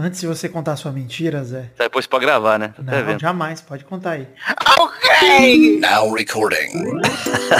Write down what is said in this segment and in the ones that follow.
Antes de você contar a sua mentira, Zé. Depois pode gravar, né? Tá Não, vendo? jamais, pode contar aí. Ok! Now recording.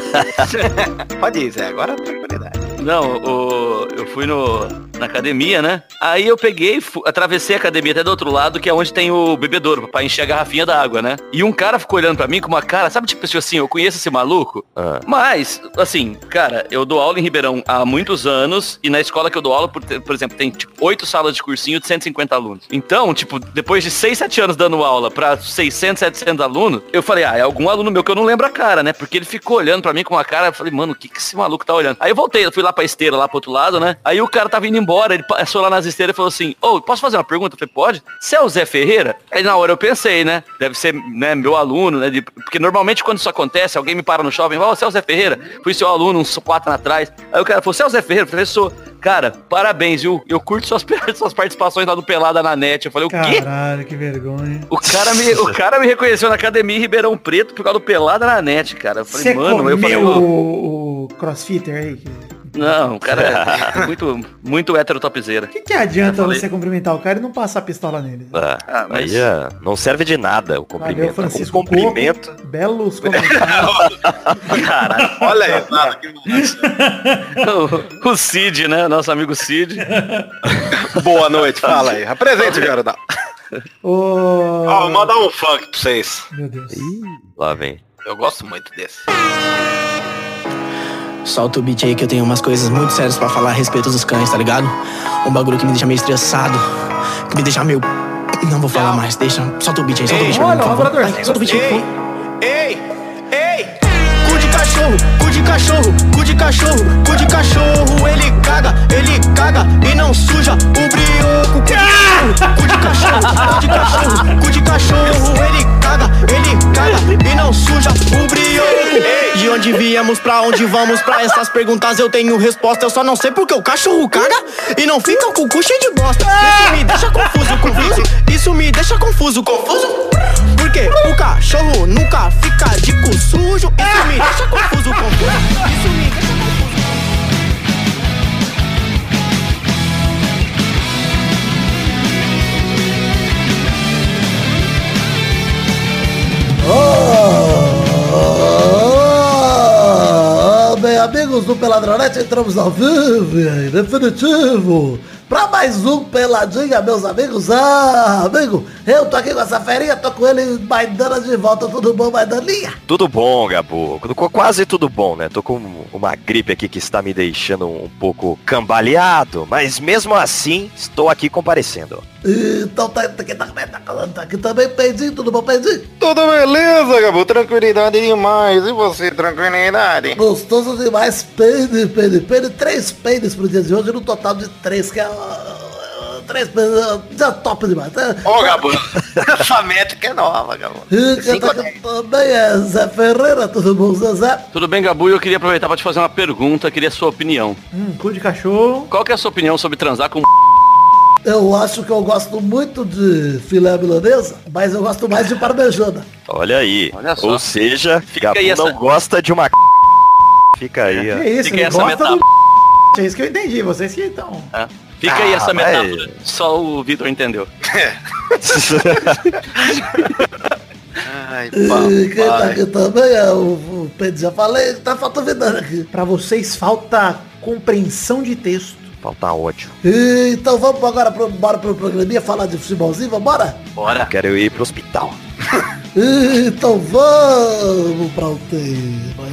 Pode ir, Zé. Agora tranquilidade. Não, o, fui no, na academia, né? Aí eu peguei, atravessei a academia até do outro lado, que é onde tem o bebedouro, pra encher a garrafinha d'água, né? E um cara ficou olhando pra mim com uma cara, sabe, tipo assim, eu conheço esse maluco? Ah. Mas, assim, cara, eu dou aula em Ribeirão há muitos anos, e na escola que eu dou aula, por, por exemplo, tem, tipo, oito salas de cursinho de 150 alunos. Então, tipo, depois de 6, 7 anos dando aula pra 600, 700 alunos, eu falei, ah, é algum aluno meu que eu não lembro a cara, né? Porque ele ficou olhando pra mim com uma cara, eu falei, mano, o que que esse maluco tá olhando? Aí eu voltei, eu fui lá pra esteira, lá pro outro lado, né? Aí o cara tava indo embora, ele passou lá nas esteiras e falou assim, ô, posso fazer uma pergunta? Eu falei, pode? Você é o Zé Ferreira? Aí na hora eu pensei, né? Deve ser, né, meu aluno, né? de- porque normalmente quando isso acontece, alguém me para no shopping e fala, ô, você é o Zé Ferreira? Fui seu aluno uns quatro anos atrás. Aí o cara falou, você é o Zé Ferreira? Eu falei, sou. Cara, parabéns, viu? Eu curto suas, suas participações lá do Pelada na net. Eu falei, o quê? Caralho, que vergonha. O cara, me, o cara me reconheceu na academia em Ribeirão Preto por causa do Pelada na net, cara. Eu falei, Você mano, eu falei, o, o crossfitter aí? que- não, o cara é muito, muito hétero topzeira. O que, que adianta você cumprimentar o cara e não passar a pistola nele? Ah, Ah, mas- Aí é, não serve de nada o Valeu, cumprimento. Francisco. o cumprimento. Coco. Belos comentários. Caralho. Olha aí, nada que o, o Cid, né? Nosso amigo Cid. Boa noite, fala aí. Apresente. Ô... Ó, vou mandar um funk pra vocês. Meu Deus. Ih, lá vem. Eu gosto muito desse. Solta o beat aí que eu tenho umas coisas muito sérias pra falar a respeito dos cães, tá ligado? Um bagulho que me deixa meio estressado, que me deixa meio. Não vou falar mais, deixa. Solta o beat aí, solta o beat por favor. Vai, Solta o beat aí, por favor. Ei, ei! Cu de cachorro, cu de cachorro, de cachorro, cu de cachorro. Ele caga, ele caga e não suja o brioco. Cu de cachorro, cu de cachorro, cu de cachorro. Ele caga, ele caga e não suja o brioco. De onde viemos, pra onde vamos, pra essas perguntas eu tenho resposta. Eu só não sei porque o cachorro caga e não fica com o cu cheio de bosta. Isso me deixa confuso, confuso. Isso me deixa confuso, confuso. Porque o cachorro nunca fica de cu sujo. Isso me deixa confuso, confuso. Isso me deixa confuso. Ah, bem, amigos do Peladronete, entramos ao vivo, e definitivo, pra mais um Peladinha, meus amigos. Ah, amigo, eu tô aqui com essa ferinha, tô com ele, Maidana de volta, tudo bom, Maidaninha? Tudo bom, Gabu? Qu- Quase tudo bom, né? Tô com uma gripe aqui que está me deixando um pouco cambaleado, mas mesmo assim estou aqui comparecendo. Então tá, tá, aqui, tá, tá, tá aqui também, Pedinho, tudo bom, Pedinho? Tudo beleza, Gabu? Tranquilidade demais. E você, tranquilidade? Gostoso demais, peido, peido, peido, três peidos pro dia de hoje, no total de três, que é... ah, Três peidos, ah, já top demais. tá? Ô, Gabu, essa métrica é nova, Gabu. E quem Cinco tá a aqui também é Zé Ferreira, tudo bom, Zezé? Tudo bem, Gabu? Eu queria aproveitar pra te fazer uma pergunta, queria a sua opinião. Hum, cu de cachorro. Qual que é a sua opinião sobre transar com Eu acho que eu gosto muito de filé milanesa, mas eu gosto mais de parmejana. Olha aí. Olha só. Ou seja, Gabu aí essa- não gosta de uma Fica aí, Que ó. isso, Fica essa gosta metáfora. do... É isso que eu entendi, vocês que então... É. Fica aí Ah, essa mas- metáfora. Só o Vitor entendeu. Ai, E quem tá aqui também é o, o Pedro, já falei, tá faltando aqui. Pra vocês falta compreensão de texto. Falta ódio. E, então vamos agora pro, bora pro programinha falar de futebolzinho, vambora? Bora. Quero ir pro hospital. E, então vamos pra o tema.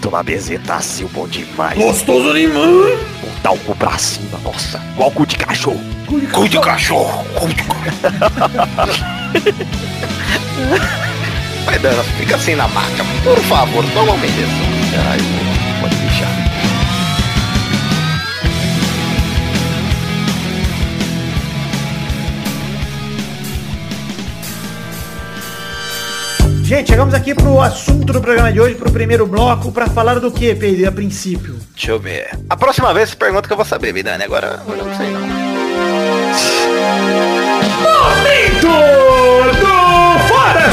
Tomar bezetacil bom demais. Gostoso demais. Botar o cu pra cima, nossa. Igual cu de cachorro. Cu de cachorro. Cu de cachorro. Vai dando, fica assim na maca. Por favor, toma uma injeção. Ai, pode Gente, chegamos aqui pro assunto do programa de hoje, pro primeiro bloco, pra falar do que, Pedro, a princípio? Deixa eu ver. A próxima vez você pergunta que eu vou saber, Vidani. Agora eu não sei não. Momento do Fora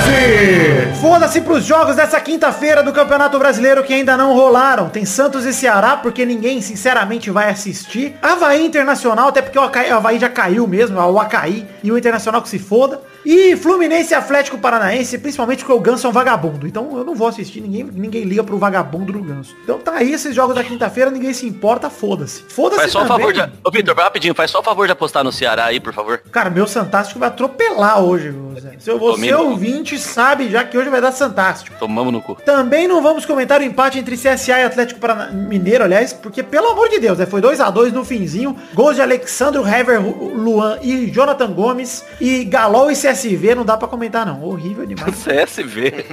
Foda-se! Pros jogos dessa quinta-feira do Campeonato Brasileiro que ainda não rolaram. Tem Santos e Ceará, porque ninguém, sinceramente, vai assistir. Havaí Internacional, até porque o Havaí- já caiu mesmo, o Acaí, e o Internacional que se foda. E Fluminense e Atlético Paranaense, principalmente porque o Ganso é um vagabundo. Então eu não vou assistir, ninguém, ninguém liga pro vagabundo do Ganso. Então tá aí esses jogos da quinta-feira, ninguém se importa, foda-se. Foda-se Faz só também. favor de... Ô, Vitor, rapidinho, faz só o favor de apostar no Ceará aí, por favor. Cara, meu Santástico vai atropelar hoje, Zé. Se eu você ouvinte sabe já que hoje vai dar Santástico. Tomamos no cu. Também não vamos comentar o empate entre CSA e Atlético Parana... Mineiro, aliás, porque pelo amor de Deus, né? Foi 2 a 2 no finzinho. Gols de Alexandro Hever, Luan e Jonathan Gomes. E Galol e CSV não dá pra comentar não. Horrível demais. CSV.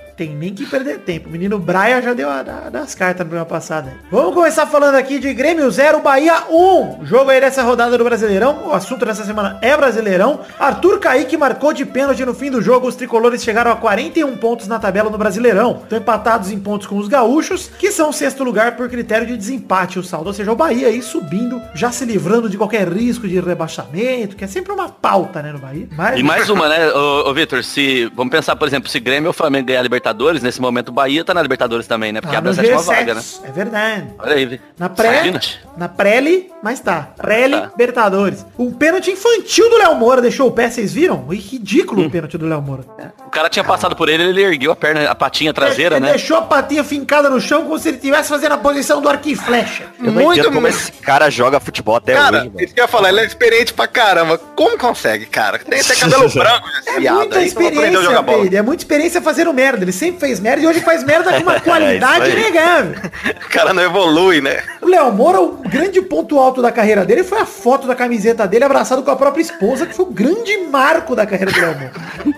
Tem nem que perder tempo. O menino Braia já deu a, a- das cartas no programa passado. Vamos começar falando aqui de Grêmio 0, Bahia 1. Jogo aí dessa rodada do Brasileirão. O assunto dessa semana é Brasileirão. Arthur Kaique marcou de pênalti no fim do jogo. Os tricolores chegaram a 41 pontos na tabela no Brasileirão. Estão empatados em pontos com os gaúchos, que são sexto lugar por critério de desempate o saldo. Ou seja, o Bahia aí subindo, já se livrando de qualquer risco de rebaixamento, que é sempre uma pauta, né, no Bahia. Mas... E mais uma, né, ô, ô Vitor, se. Vamos pensar, por exemplo, se Grêmio ou Flamengo ganhar a Libertadores, nesse momento o Bahia tá na Libertadores também, né? Porque Tá abre a sétima G7. vaga, né? É verdade. Olha aí. Na pré, Imagina. na pré mas tá. Pré Tá. Libertadores. Um pênalti infantil do Léo Moura deixou o pé, vocês viram? Ih, Ridículo o pênalti do Léo Moura. O cara tinha passado por ele, ele ergueu a perna, a patinha traseira, Ele né? deixou a patinha fincada no chão como se ele estivesse fazendo a posição do arco e flecha. Eu não Muito entendo como esse cara joga futebol até Cara, hoje, isso que eu ia falar, ele é experiente pra caramba. Como consegue, cara? Tem até cabelo branco É muita experiência, jogar bola. Pedro. É muita experiência fazendo merda. Ele sempre fez merda e hoje faz merda com uma qualidade aí. inegável. O cara não evolui, né? O Léo Moura, o grande ponto alto da carreira dele foi a foto da camiseta dele abraçado com a própria esposa, que foi o grande marco da carreira do Léo Moura.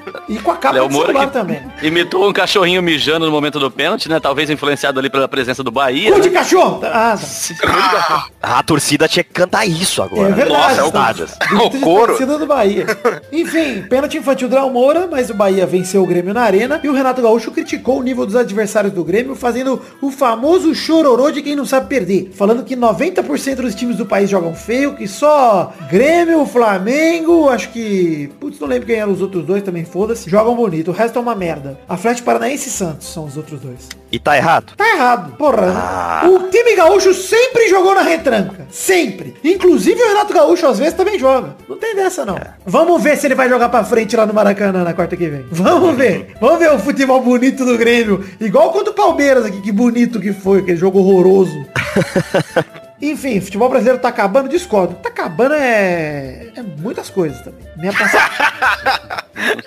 E com a capa Léo do Moura que também. imitou um cachorrinho mijando no momento do pênalti, né? Talvez influenciado ali pela presença do Bahia. Cu né? de cachorro! Ah, tá. A torcida tinha que cantar isso agora. É verdade. Nossa, é o-. O couro. torcida do Bahia. Enfim, pênalti infantil do Léo Moura, mas o Bahia venceu o Grêmio na arena e o Renato Gaúcho criticou o nível dos adversários do Grêmio, fazendo o famoso chororô de quem não sabe perder. Falando que 90% dos times do país jogam feio, que só Grêmio, Flamengo, acho que... Putz, não lembro quem eram os outros dois, também foda-se. Jogam bonito, o resto é uma merda. Atlético Paranaense e Santos são os outros dois. E tá errado? Tá errado. Porra. Ah. O time gaúcho sempre jogou na retranca. Sempre. Inclusive o Renato Gaúcho às vezes também joga. Não tem dessa não. Vamos ver se ele vai jogar pra frente lá no Maracanã na quarta que vem. Vamos ver. Vamos ver o futebol bonito do Grêmio. Igual contra o Palmeiras aqui. Que bonito que foi. Aquele jogo horroroso. Enfim, futebol brasileiro tá acabando, discordo. Tá acabando é, é muitas coisas também. Minha passagem.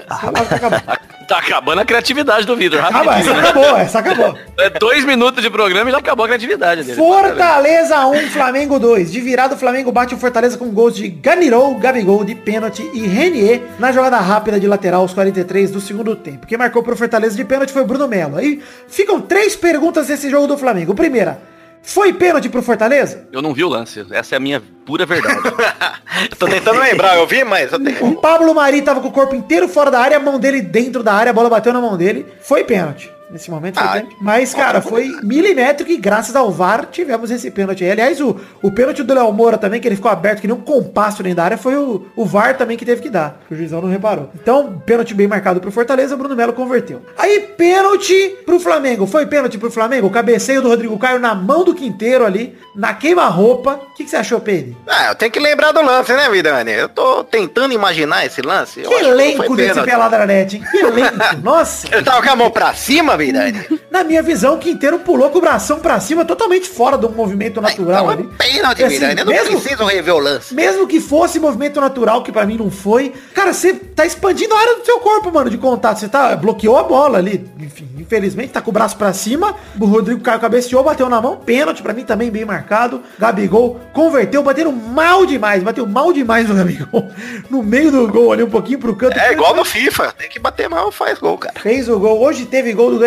Lá, tá acabando. Tá acabando a criatividade do Vitor. Acaba, essa né? acabou, essa acabou. É dois minutos de programa e já acabou a criatividade dele. Fortaleza 1, Flamengo 2. De virada, o Flamengo bate o Fortaleza com gols de Ganirou, Gabigol de pênalti e Renier na jogada rápida de lateral aos 43 do segundo tempo. Quem marcou pro Fortaleza de pênalti foi o Bruno Melo. Aí ficam três perguntas nesse jogo do Flamengo. Primeira, foi pênalti pro Fortaleza? Eu não vi o lance. Essa é a minha pura verdade. Eu tô tentando lembrar, eu vi, mas eu tenho. O Pablo Mari tava com o corpo inteiro fora da área, a mão dele dentro da área, a bola bateu na mão dele. Foi pênalti. Nesse momento Ah. Mas, cara, foi milimétrico e graças ao VAR tivemos esse pênalti. Aliás, o, o pênalti do Léo Moura também, que ele ficou aberto, que nem um compasso dentro da área, foi o, o VAR também que teve que dar. Que o juizão não reparou. Então, pênalti bem marcado pro Fortaleza, Bruno Melo converteu. Aí, pênalti pro Flamengo. Foi pênalti pro Flamengo? O cabeceio do Rodrigo Caio na mão do Quinteiro ali, na queima-roupa. O que, que você achou, Pedro? Ah, eu tenho que lembrar do lance, né, Vidani? Eu tô tentando imaginar esse lance. Eu Que elenco foi desse pênalti. Peladranete, hein? Que elenco. Nossa. Ele tava com a mão pra cima, Na minha visão, o Quinteiro pulou com o bração pra cima, totalmente fora do movimento natural Então ali. pênalti, Assim. Eu não mesmo- preciso rever o lance. Mesmo que fosse movimento natural, que pra mim não foi. Cara, você tá expandindo a área do seu corpo, mano, de contato. Você tá, bloqueou a bola ali. Enfim, infelizmente, tá com o braço pra cima. O Rodrigo Caio cabeceou, bateu na mão. Pênalti pra mim também bem marcado. Gabigol converteu, batendo mal demais. Bateu mal demais no Gabigol. No meio do gol ali, um pouquinho pro canto. É igual no FIFA. Tem que bater mal, faz gol, cara. Fez o gol. Hoje teve gol do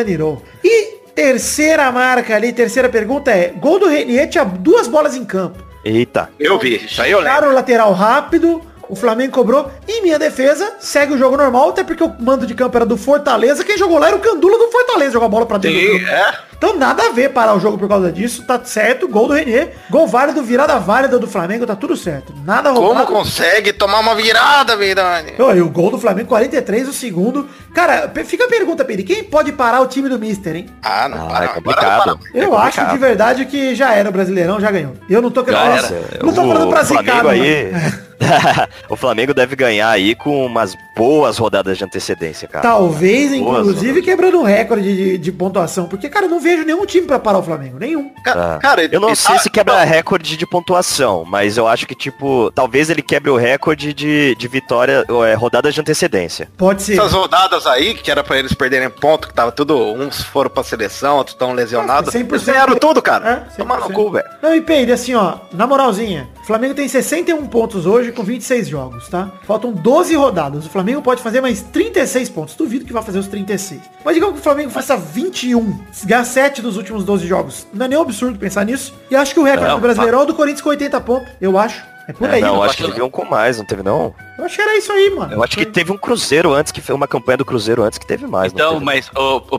E terceira marca ali, terceira pergunta é, gol do Renier tinha duas bolas em campo. Eita. Eu vi. Isso aí eu lembro. Tiraram o lateral rápido, o Flamengo cobrou. Em minha defesa, segue o jogo normal, até porque o mando de campo era do Fortaleza. Quem jogou lá era o Candula do Fortaleza, jogou a bola pra dentro. do Sim, campo. é. Então nada a ver parar o jogo por causa disso. Tá certo, gol do Renê. Gol válido, virada válida do Flamengo, tá tudo certo. Nada Como roubado. consegue tomar uma virada, Vidani? Ô, e o gol do Flamengo, 43, o segundo. Cara, fica a pergunta, Peri. Quem pode parar o time do Mister, hein? Ah, não, Ah, para, é para, complicado. para. Eu É acho complicado. de verdade que já era o Brasileirão, já ganhou. Eu não tô querendo falar-. Não tô O falando pra zicar, aí. o Flamengo deve ganhar aí com umas boas rodadas de antecedência, cara. Talvez, Boas inclusive, rodadas. quebrando um recorde de, de pontuação. Porque, cara, não vejo nenhum time pra parar o Flamengo. Nenhum. Ca- Ah. Cara, Eu não sei ah, se quebra recorde de pontuação, mas eu acho que, tipo, talvez ele quebre o recorde de, de vitória, ou, é, rodadas de antecedência. Pode ser. Essas rodadas aí, que era pra eles perderem ponto, que tava tudo, uns foram pra seleção, outros estão lesionados. Nossa, 100% Eles ganharam tudo, cara. É, Tomar no 100%. cu, velho. Não, e Peide, assim, ó, na moralzinha, o Flamengo tem 61 pontos hoje com 26 jogos, tá? Faltam 12 rodadas. O Flamengo pode fazer mais 36 pontos. Duvido que vai fazer os 36. Mas digamos que o Flamengo faça 21, ganhar 7 dos últimos 12 jogos. Não é nem um absurdo pensar nisso. E acho que o recorde Não, do Brasileirão é do Corinthians com 80 pontos. Eu acho. É por É, aí. não, eu, acho que teve um com mais, não teve não? acho que era isso aí, mano. Eu acho que teve um Cruzeiro antes, que foi uma campanha do Cruzeiro antes que teve mais. não Então, teve? mas o, o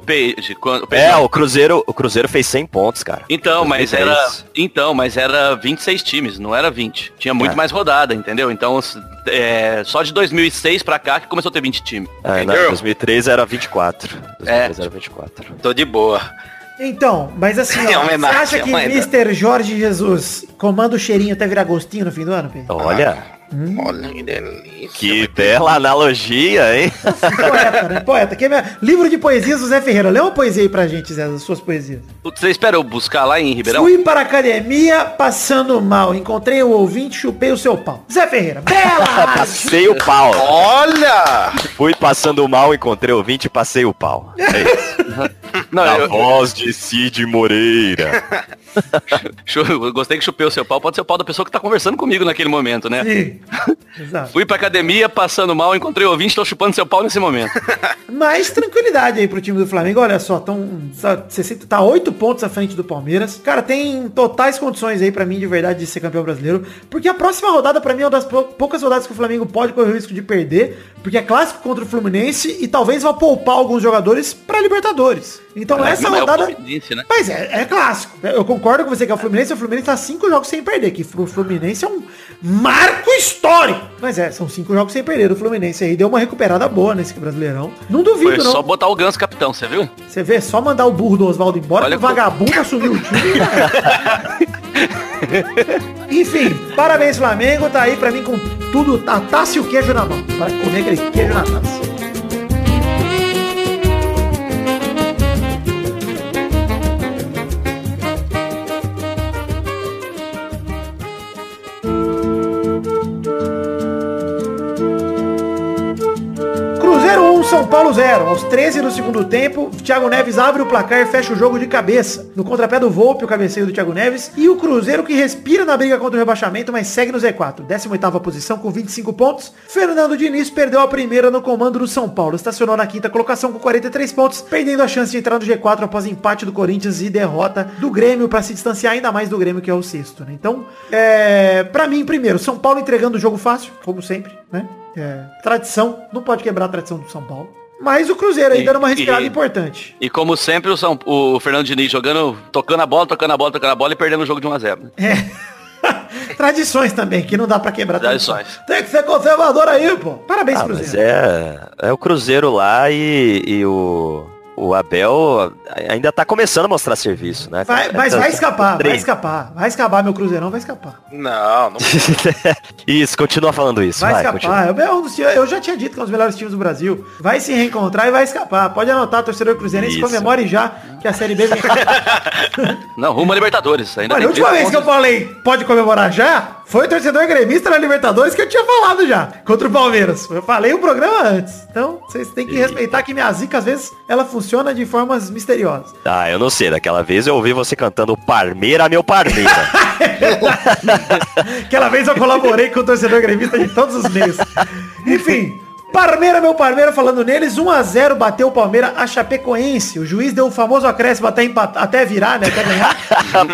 quando, o É, não. o Cruzeiro, o Cruzeiro fez 100 pontos, cara. Então, mas 2010. era. Então, mas era 26 times, não era 20. Tinha muito É. mais rodada, entendeu? Então, é, só de 2006 pra cá que começou a ter 20 times. É, não, Entendeu? 2003 era 24. 2003 É. era 24. Tô de boa. Então, mas assim, É ó, você homenagem, acha que é homenagem. Mr. Jorge Jesus comanda o cheirinho até virar gostinho no fim do ano, Pedro? Olha, Olha que delícia. que bela analogia, hein? Poeta, né? Poeta. Que é minha... Livro de poesias do Zé Ferreira. Lê uma poesia aí pra gente, Zé, das suas poesias. Você espera eu buscar lá em Ribeirão? Fui para a academia passando mal. Encontrei o ouvinte, chupei o seu pau. Zé Ferreira. Bela! Passei o pau. Olha! Fui passando mal, encontrei o 20 e passei o pau. É isso. Não, Na eu, voz de Cid Moreira. gostei que chupei o seu pau. Pode ser o pau da pessoa que tá conversando comigo naquele momento, né? Sim. Exato. Fui pra academia, passando mal, encontrei o ouvinte, tô chupando seu pau nesse momento. Mais tranquilidade aí pro time do Flamengo. Olha só, tão, tá 60, tá 8 pontos à frente do Palmeiras. Cara, tem totais condições aí pra mim de verdade de ser campeão brasileiro. Porque a próxima rodada pra mim é uma das pou- poucas rodadas que o Flamengo pode correr o risco de perder. Porque é clássico contra o Fluminense e talvez vá poupar alguns jogadores pra Libertadores. Então Ah, essa não, é rodada... Fluminense, né? Mas é, é clássico. Eu concordo com você que é o Fluminense, o Fluminense tá cinco jogos sem perder, que o Fluminense é um marco histórico. Mas é, são cinco jogos sem perder. O Fluminense aí deu uma recuperada boa nesse Brasileirão. Não duvido, Foi não. só botar o Ganso capitão, você viu? Você vê, só mandar o burro do Oswaldo embora, Olha que o co- vagabundo assumiu o time. Enfim, parabéns Flamengo, tá aí pra mim com tudo, a taça e o queijo na mão. Para comer aquele queijo na taça. São Paulo 0. Aos 13 do segundo tempo, Thiago Neves abre o placar e fecha o jogo de cabeça. No contrapé do Volpe, o cabeceio do Thiago Neves. E o Cruzeiro que respira na briga contra o rebaixamento, mas segue no Z4. 18ª posição com 25 pontos. Fernando Diniz perdeu a primeira no comando do São Paulo. Estacionou na quinta colocação com 43 pontos, perdendo a chance de entrar no G4 após empate do Corinthians e derrota do Grêmio para se distanciar ainda mais do Grêmio, que é o sexto. Né? Então, é... para mim, primeiro, São Paulo entregando o jogo fácil, como sempre, né? É, tradição, não pode quebrar a tradição do São Paulo. Mas o Cruzeiro aí E- dando uma respirada e- importante. E como sempre, o, São, o Fernando Diniz jogando, tocando a bola, tocando a bola, tocando a bola e perdendo o jogo de 1x0. né? É. Tradições também, que não dá pra quebrar. Tradições. tradição. Tem que ser conservador aí, pô. Parabéns, Ah, Cruzeiro. é, é o Cruzeiro lá e, e o, o Abel ainda tá começando a mostrar serviço, né? Vai- mas Tá- vai escapar, vai escapar. Vai escapar, meu Cruzeirão vai escapar. Não, não. isso, continua falando isso. Vai, Vai, escapar. times- eu já tinha dito que é um dos melhores times do Brasil. Vai se reencontrar e vai escapar. Pode anotar, torcedor cruzeirense, comemore já que a Série B vem. Não, rumo a Libertadores. Ainda Olha, a última 30 vez que eu falei pode comemorar já, foi o torcedor gremista na Libertadores que eu tinha falado já, contra o Palmeiras. Eu falei o programa antes. Então, vocês têm que respeitar que minha zica, às vezes, ela funciona de formas misteriosas. Ah, eu não sei, daquela vez eu ouvi você cantando Parmeira, meu Parmeira. Aquela vez eu colaborei com o torcedor gremista de todos os meios. Enfim, Parmeira, meu Parmeira, falando neles, 1x0 bateu o Palmeiras a Chapecoense. O juiz deu o famoso acréscimo até, até virar, né? Até ganhar.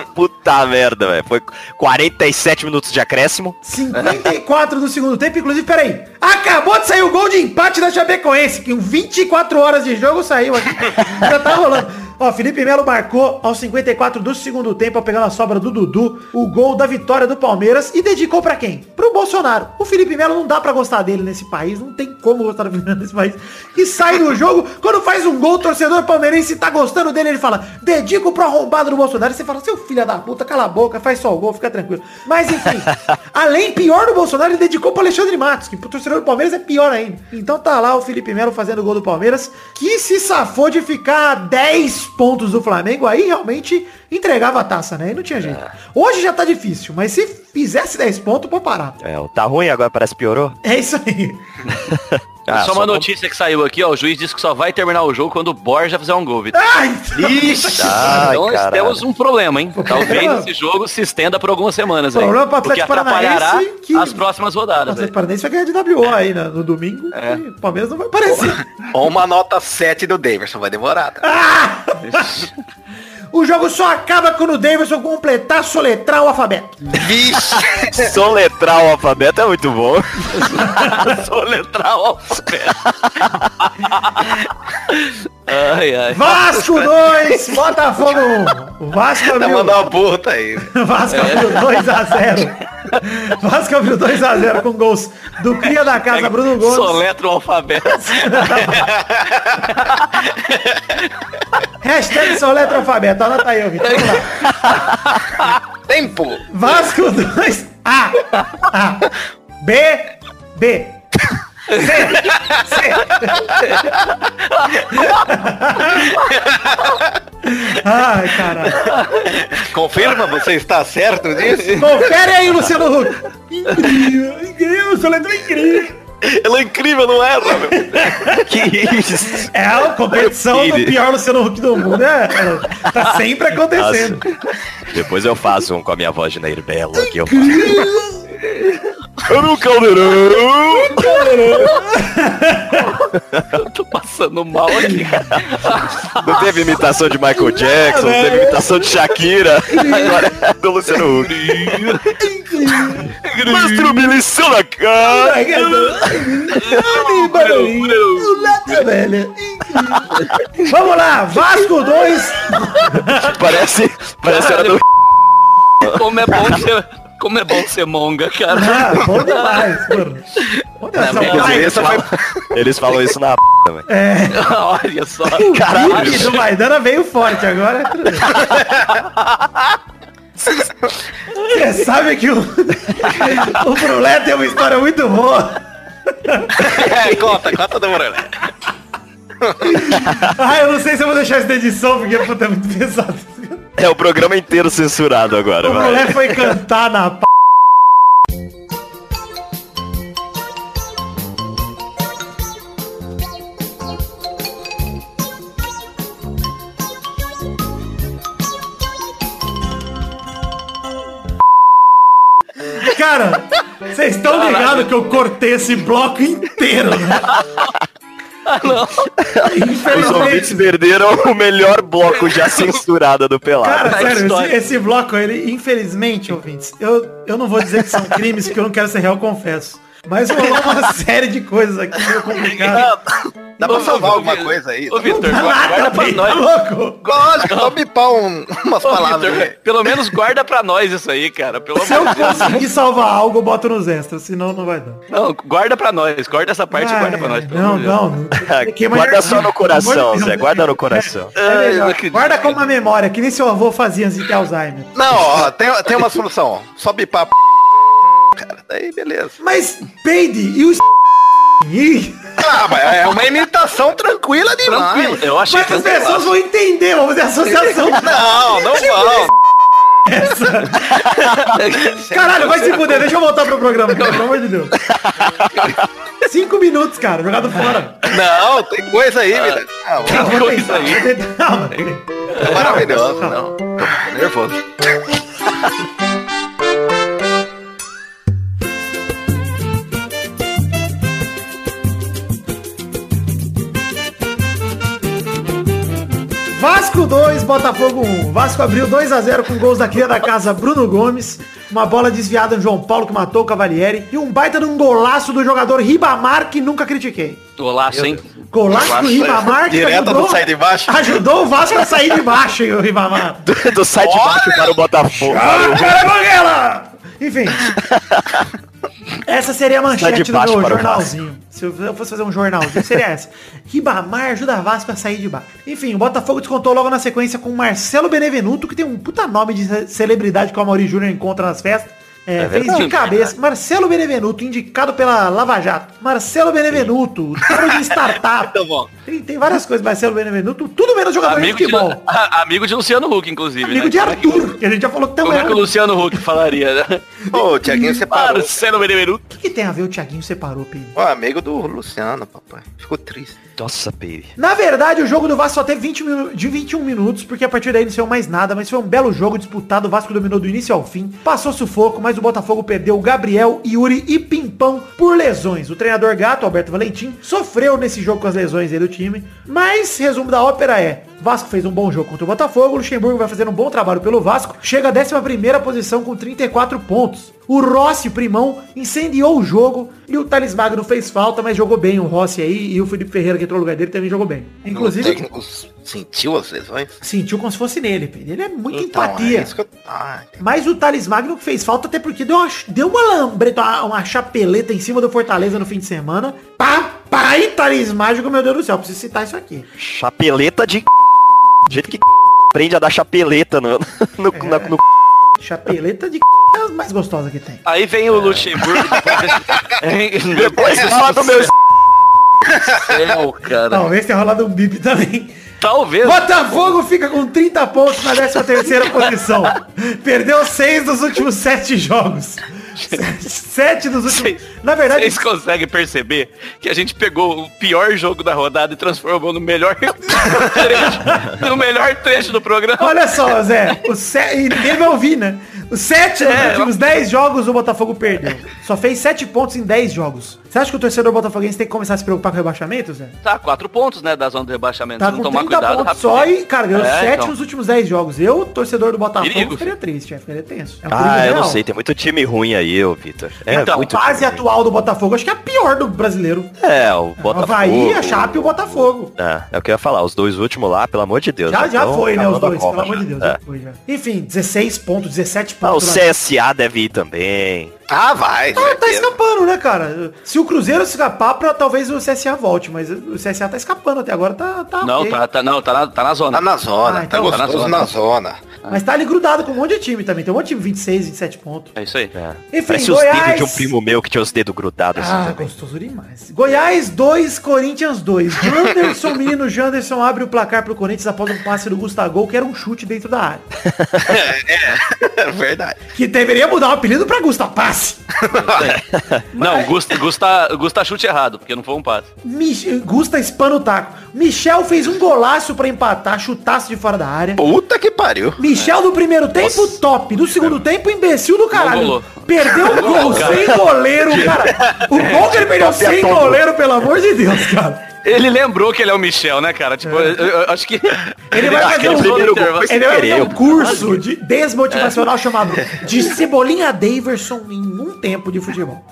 Puta merda, velho. Foi 47 minutos de acréscimo. 54 do segundo tempo, inclusive, peraí. Acabou de sair o gol de empate da Chapecoense, que em 24 horas de jogo saiu aqui. Já tá rolando. Ó, Felipe Melo marcou aos 54 do segundo tempo, pegando a sobra do Dudu, o gol da vitória do Palmeiras e dedicou pra quem? Pro Bolsonaro. O Felipe Melo não dá pra gostar dele nesse país, não tem como gostar do Felipe Melo nesse país. E sai do jogo, quando faz um gol, o torcedor palmeirense tá gostando dele, ele fala, dedico pro arrombado do Bolsonaro. E você fala, seu filho da puta, cala a boca, faz só o gol, fica tranquilo. Mas enfim, além pior do Bolsonaro, ele dedicou pro Alexandre Matos, que pro torcedor do Palmeiras é pior ainda. Então tá lá o Felipe Melo fazendo o gol do Palmeiras, que se safou de ficar a 10 pontos do Flamengo, aí realmente entregava a taça, né? E não tinha jeito. Hoje já tá difícil, mas se fizesse 10 pontos, pode parar. É, tá ruim, agora parece que piorou. É isso aí. Ah, só uma só- notícia que saiu aqui, ó. O juiz disse que só vai terminar o jogo quando o Borja fizer um gol, Vitor. Ai, Ixi, Ai, então nós caralho. temos um problema, hein? Talvez esse jogo se estenda por algumas semanas aí. Problema pro o que Atlético atrapalhará Paranaense que- as próximas o rodadas. aí. Atlético Paranaense vai ganhar de WO aí né, no domingo. É. E o Palmeiras não vai aparecer. Ou uma nota 7 do Davidson, vai demorar. Tá? O jogo só acaba quando o Davidson completar, soletrar o alfabeto. Vixe! Soletrar o alfabeto é muito bom. Soletrar o alfabeto. ai, ai. Vasco 2, Botafogo 1. O Vasco Tá abriu, mandando uma puta aí. Vasco abriu 2x0. Vasco abriu 2x0 com gols do Cria da Casa, Bruno Gomes. Soletra o alfabeto. Hashtag soletra alfabeto. Vamos lá. Tempo! Vasco 2, A, A, B, B. C, C. Ai, caralho. Confirma, você está certo disso? Confere aí, Luciano Huck. Incrível, incrível, soletra incrível. Ela é incrível, não erra, meu. que isso? É a competição do pior Luciano Huck do mundo, né? Tá sempre acontecendo. Depois eu faço um com a minha voz de Nair Belo aqui. Eu faço. Eu no caldeirão. Eu tô passando mal aqui. Não teve imitação de Michael Jackson, não teve imitação de Shakira. Agora é do Luciano Huck. Mestre humilhação na cara. Vamos lá, Vasco 2. Parece, parece era do... Como é bom ser, como é bom ser monga, cara. Ah, bom demais, mano. Bom demais. Não, Essa Eles falam, eles falam isso na p, também. Olha só. Caralho, do Maidana veio forte agora. é. Você sabe que o, o Brulé tem uma história muito boa. É, conta, conta do Morelli. Ah, eu não sei se eu vou deixar isso na edição, porque puta, é muito pesado. É o programa inteiro censurado agora, O vai. Brulé foi cantar na p... Cara, vocês estão ligados que eu cortei esse bloco inteiro, né? Os ouvintes perderam o melhor bloco já censurado do Pelado. Cara, sério, esse, esse bloco, ele, infelizmente, ouvintes, eu, eu não vou dizer que são crimes, porque eu não quero ser real, confesso. Mas rolou uma série de coisas aqui meio complicadas. Dá pra salvar alguma Vitor, coisa aí? Ô, Vitor, Não dá guarda, pra bem, tá nós. louco? Lógico, só bipar um, umas Ô, palavras Vitor, pelo menos guarda pra nós isso aí, cara. Pelo Se eu conseguir salvar algo, eu boto nos extras, senão não vai dar. Não, guarda pra nós. Guarda essa parte e guarda pra nós. pelo Não, não. Guarda só no coração, Zé. Guarda no coração. É acredito. Guarda como uma memória, que nem seu avô fazia antes de ter Alzheimer. Não, ó, tem, tem uma solução, ó. Só bipar p... Cara, daí beleza. Mas, Peide e o Ih, Ah, mas é uma imitação tranquila demais. Tranquilo. Eu achei Mas que as pessoas vão entender, vamos fazer associação. Não, não vão. Caralho, vai se fuder, deixa eu voltar pro programa, cara, pelo amor de Deus. Cinco minutos, cara, jogado fora. Não, tem coisa aí, vida. Não, Tem coisa tentar, aí. tentar. Não, é maravilhoso. Não, tô nervoso. Botafogo 1. Vasco abriu 2 a 0 com gols da cria da casa Bruno Gomes. uma bola desviada do João Paulo que matou o Cavalieri e um baita de um golaço do jogador Ribamar que nunca critiquei. Golaço, hein? Golaço do Ribamar que Direto ajudou, do sair de baixo. ajudou o Vasco a sair de baixo, hein, o Ribamar. Do, do sai de baixo para o Botafogo. Ah! Enfim. Essa seria a manchete de do meu jornalzinho. Se eu fosse fazer um jornalzinho, seria essa. Ribamar ajuda a Vasco a sair de baixo. Enfim, o Botafogo descontou logo na sequência com Marcelo Benevenuto, que tem um puta nome de ce- celebridade que o Amaury Júnior encontra nas festas. É, fez de cabeça. Marcelo Benevenuto, indicado pela Lava Jato. Marcelo Benevenuto, cara de startup. Tá bom. Tem, tem várias coisas, Marcelo Benevenuto, tudo menos jogador Amigo de de, futebol. a- amigo de Luciano Huck, inclusive. Amigo né? de Como é Arthur, que a gente já falou que Como também é que o Luciano Huck falaria, né? Ô, o Thiaguinho separou. Marcelo Benevenuto. O que, que tem a ver o Thiaguinho separou, Pedro? Ó, amigo do Luciano, papai. Ficou triste. Nossa, baby. Na verdade, o jogo do Vasco só teve 20 minu- de 21 minutos, porque a partir daí não saiu mais nada, mas foi um belo jogo disputado, o Vasco dominou do início ao fim, passou sufoco, mas o Botafogo perdeu o Gabriel, Yuri e Pimpão por lesões. O treinador gato, Alberto Valentim, sofreu nesse jogo com as lesões aí do time, mas resumo da ópera é, Vasco fez um bom jogo contra o Botafogo, o Luxemburgo vai fazendo um bom trabalho pelo Vasco, chega à 11ª posição com 34 pontos. O Rossi, primão, incendiou o jogo e o Thales Magno fez falta, mas jogou bem o Rossi aí e o Felipe Ferreira que entrou no lugar dele também jogou bem. O Inclusive, técnico sentiu as lesões? sentiu como se fosse nele, Pedro. Ele é muito Então, empatia. é isso que eu... Ah. Mas o Thales Magno fez falta até porque deu uma, deu uma lambreta, uma, uma chapeleta em cima do Fortaleza no fim de semana. Papai Thales Mágico, meu Deus do céu, preciso citar isso aqui. Chapeleta de... Do jeito que aprende a dar chapeleta no... no, na- no- Chapeleta de é a mais gostosa que tem. Aí vem o Luxemburgo. depois- Depois Deus fala do meu... céu, cara. Talvez tenha rolado um bip também. Talvez. Botafogo fica com 30 pontos na 13 terceira posição. Perdeu 6 dos últimos 7 jogos. 7 dos últimos... Vocês- Na verdade, Vocês conseguem perceber que a gente pegou o pior jogo da rodada e transformou no melhor trecho, no melhor trecho do programa. Olha só, Zé, o se... e ninguém vai ouvir, né? Os sete dos É, últimos 10 jogos o Botafogo perdeu. Só fez 7 pontos em 10 jogos. Você acha que o torcedor botafoguense tem que começar a se preocupar com o rebaixamento, Zé? Tá, quatro pontos, né, da zona do rebaixamento. Tá não com tomar 30 cuidado, pontos só e, cara, ganhou É, 7 então. nos últimos 10 jogos. Eu, torcedor do Botafogo, Perigo, ficaria triste, ficaria tenso. É um Ah, eu não real. sei, tem muito time ruim aí, ô, Vitor. É então, muito a fase atual do Botafogo, acho que é a pior do brasileiro. É, o O Botafogo... Havaí, a Chape e o Botafogo. É, é o que eu ia falar, os dois últimos lá, pelo amor de Deus. Já, já tão foi, né, os dois, Copa pelo amor de Deus. É. Já foi, já. Enfim, 16 pontos, 17 Ah, o pontos. lá. CSA deve ir também. Ah, vai. Tá, tá escapando, né, cara? Se o Cruzeiro escapar, pra, talvez o CSA volte, mas o CSA tá escapando até agora, tá, tá Não, ok. tá, tá, não, tá na, tá na zona. Tá na zona, Ah, tá então- gostoso Tá na na zona. zona. Mas tá ali grudado com um monte de time também. Tem um monte de time, 26, 27 pontos. É isso aí. É. Enfim, Parece os Goiás- dedos de um primo meu que tinha os dedos grudados assim Ah, também. gostoso demais. Goiás 2, Corinthians 2. Janderson, menino Janderson abre o placar pro Corinthians após um passe do Gustavo, que era um chute dentro da área. É verdade. Que deveria mudar o apelido pra Gustavo Passe. Não, Gusta, Gusta, Gusta chute errado, porque não foi um passe. Mich Gusta espana o taco. Michel fez um golaço pra empatar, chutaço de fora da área. Puta que pariu. Michel do primeiro tempo, top. Do segundo tempo, imbecil do caralho. Perdeu o gol sem goleiro, cara. O gol que ele perdeu sem goleiro, pelo amor de Deus, cara. Ele lembrou que ele é o Michel, né, cara? Tipo, eu, eu acho que... Ele vai fazer um, primeiro gol ele vai fazer um curso de desmotivacional chamado de Cebolinha Daverson em um tempo de futebol.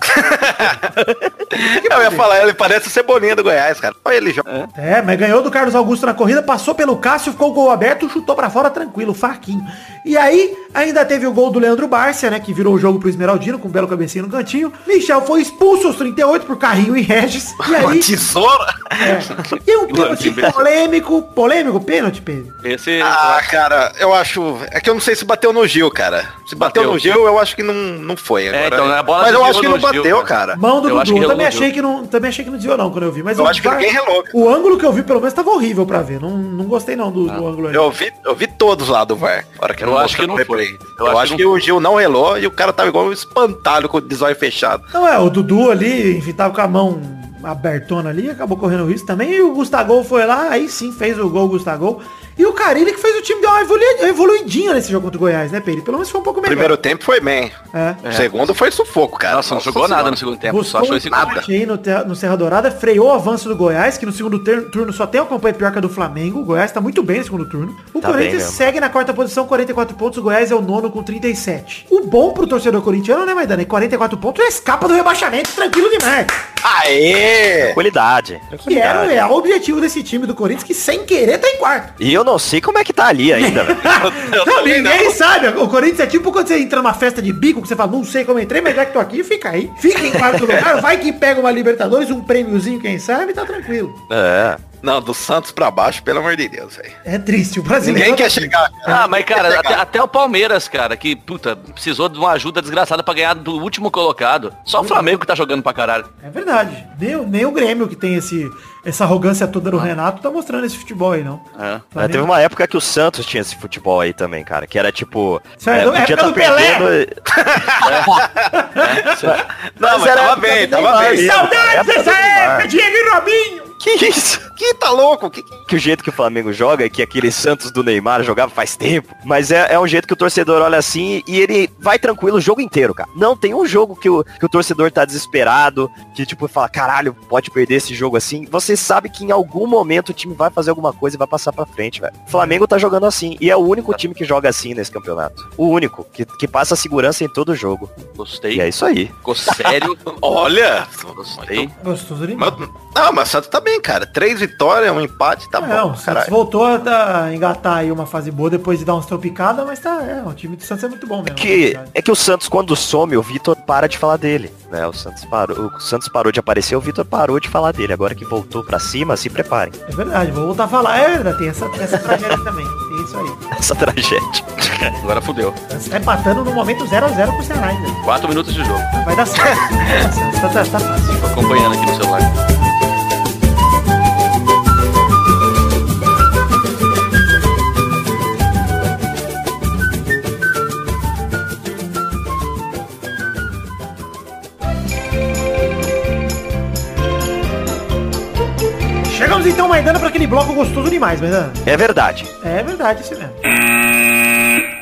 Eu ia falar, ele parece o Cebolinha do Goiás, cara. Olha ele joga. É, mas ganhou do Carlos Augusto na corrida, passou pelo Cássio, ficou o gol aberto, chutou pra fora tranquilo, faquinho. E aí, ainda teve o gol do Leandro Bárcia, né, que virou o jogo pro Esmeraldino, com um belo cabecinho no cantinho. Michel foi expulso aos 38 por carrinho e Regis. E Uma aí, tesoura. É, e um pênalti polêmico, polêmico pênalti, Pedro. Esse... Ah, cara, eu acho. É que eu não sei se bateu no Gil, cara. Se bateu, Bateu. no Gil, eu acho que não, não foi. Agora. então, a bola Mas eu acho que não Gil, bateu, cara. cara. Mão do Eu Dudu, eu também achei que não, também achei que não desviou não quando eu vi, mas Eu o acho que ninguém relou, cara. O ângulo que eu vi pelo menos tava horrível pra ver, não, não gostei não do, do ângulo aí. Eu vi, eu vi todos lá do VAR. Hora que Eu não acho que não no foi. replay. Eu Eu, acho acho que que o Gil não relou e o cara tava igual um espantalho com o desóio fechado. Não, é, o Dudu ali, enfim, tava com a mão abertona ali, acabou correndo risco também. E o Gustavo foi lá, aí sim fez o gol o Gustavo. E o Carilli que fez o time dar uma evolu evoluidinha nesse jogo contra o Goiás, né, Pedro? Pelo menos foi um pouco melhor. Primeiro tempo foi bem. É. Segundo foi sufoco, cara. Nossa, não jogou nada no segundo tempo, só Buscou achou um esse empate aí no, no Serra Dourada, freou o avanço do Goiás, que no segundo turno só tem uma campanha pior que a do Flamengo. O Goiás tá muito bem no segundo turno. O Tá Corinthians segue na quarta posição, 44 pontos. O Goiás é o nono com 37. O bom pro torcedor corintiano, né, Maidana? É 44 pontos, já escapa do rebaixamento, tranquilo demais. Aê! Tranquilidade. Que era o real objetivo desse time do Corinthians, que sem querer tá em quarto. E eu não sei como é que tá ali ainda, velho. Não, ninguém sabe. O Corinthians é tipo quando você entra numa festa de bico, que você fala, não sei como entrei, mas já que tô aqui, fica aí. Fica em quarto lugar, vai que pega uma Libertadores, um prêmiozinho, quem sabe, tá tranquilo. É. Não, do Santos pra baixo, pelo amor de Deus, velho. É triste, o brasileiro. Ninguém quer chegar. cara. Ah, mas cara, até, até o Palmeiras, cara, que, puta, precisou de uma ajuda desgraçada pra ganhar do último colocado. Só o Flamengo que tá jogando pra caralho. É verdade. Nem, o- nem o Grêmio, que tem esse, essa arrogância toda do Renato, tá mostrando esse futebol aí, não. É. É, teve uma época que o Santos tinha esse futebol aí também, cara. Que era tipo. Isso é do- época do Pelé. Não, mas era tava bem, tava bem. Saudades dessa época, Diego e Robinho! Que isso? Que tá louco? Que, que- Que o jeito que o Flamengo joga, que aquele Santos do Neymar jogava faz tempo. Mas é, é um jeito que o torcedor olha assim e ele vai tranquilo o jogo inteiro, cara. Não tem um jogo que o, que o torcedor tá desesperado, que tipo fala, caralho, pode perder esse jogo assim. Você sabe que em algum momento o time vai fazer alguma coisa e vai passar pra frente, velho. O Flamengo tá jogando assim. E é o único time que joga assim nesse campeonato. O único, que, que passa segurança em todo jogo. Gostei. E é isso aí. Ficou sério. Olha! Gostei. Gostoso demais. Mas- Não, mas o Santos tá bem, cara. Três vitórias, um empate, tá Não, bom. o Santos caralho. voltou a tá- engatar aí uma fase boa depois de dar umas tropicadas, mas tá, é, o time do Santos é muito bom mesmo. que é que o Santos quando some, o Vitor para de falar dele, né? O Santos parou, o Santos parou de aparecer, o Vitor parou de falar dele. Agora que voltou pra cima, se preparem. É verdade, vou voltar a falar. É verdade, tem essa, essa tragédia também. Tem isso aí. Essa tragédia. Agora fudeu. Tá empatando no momento 0x0 pro Ceará ainda. Quatro minutos de jogo. Vai dar certo. Vai dar certo. Tá, tá, tá fácil. Tô acompanhando aqui no celular. Chegamos então, Maidana, para aquele bloco gostoso demais, Maidana. É verdade. É verdade, isso mesmo.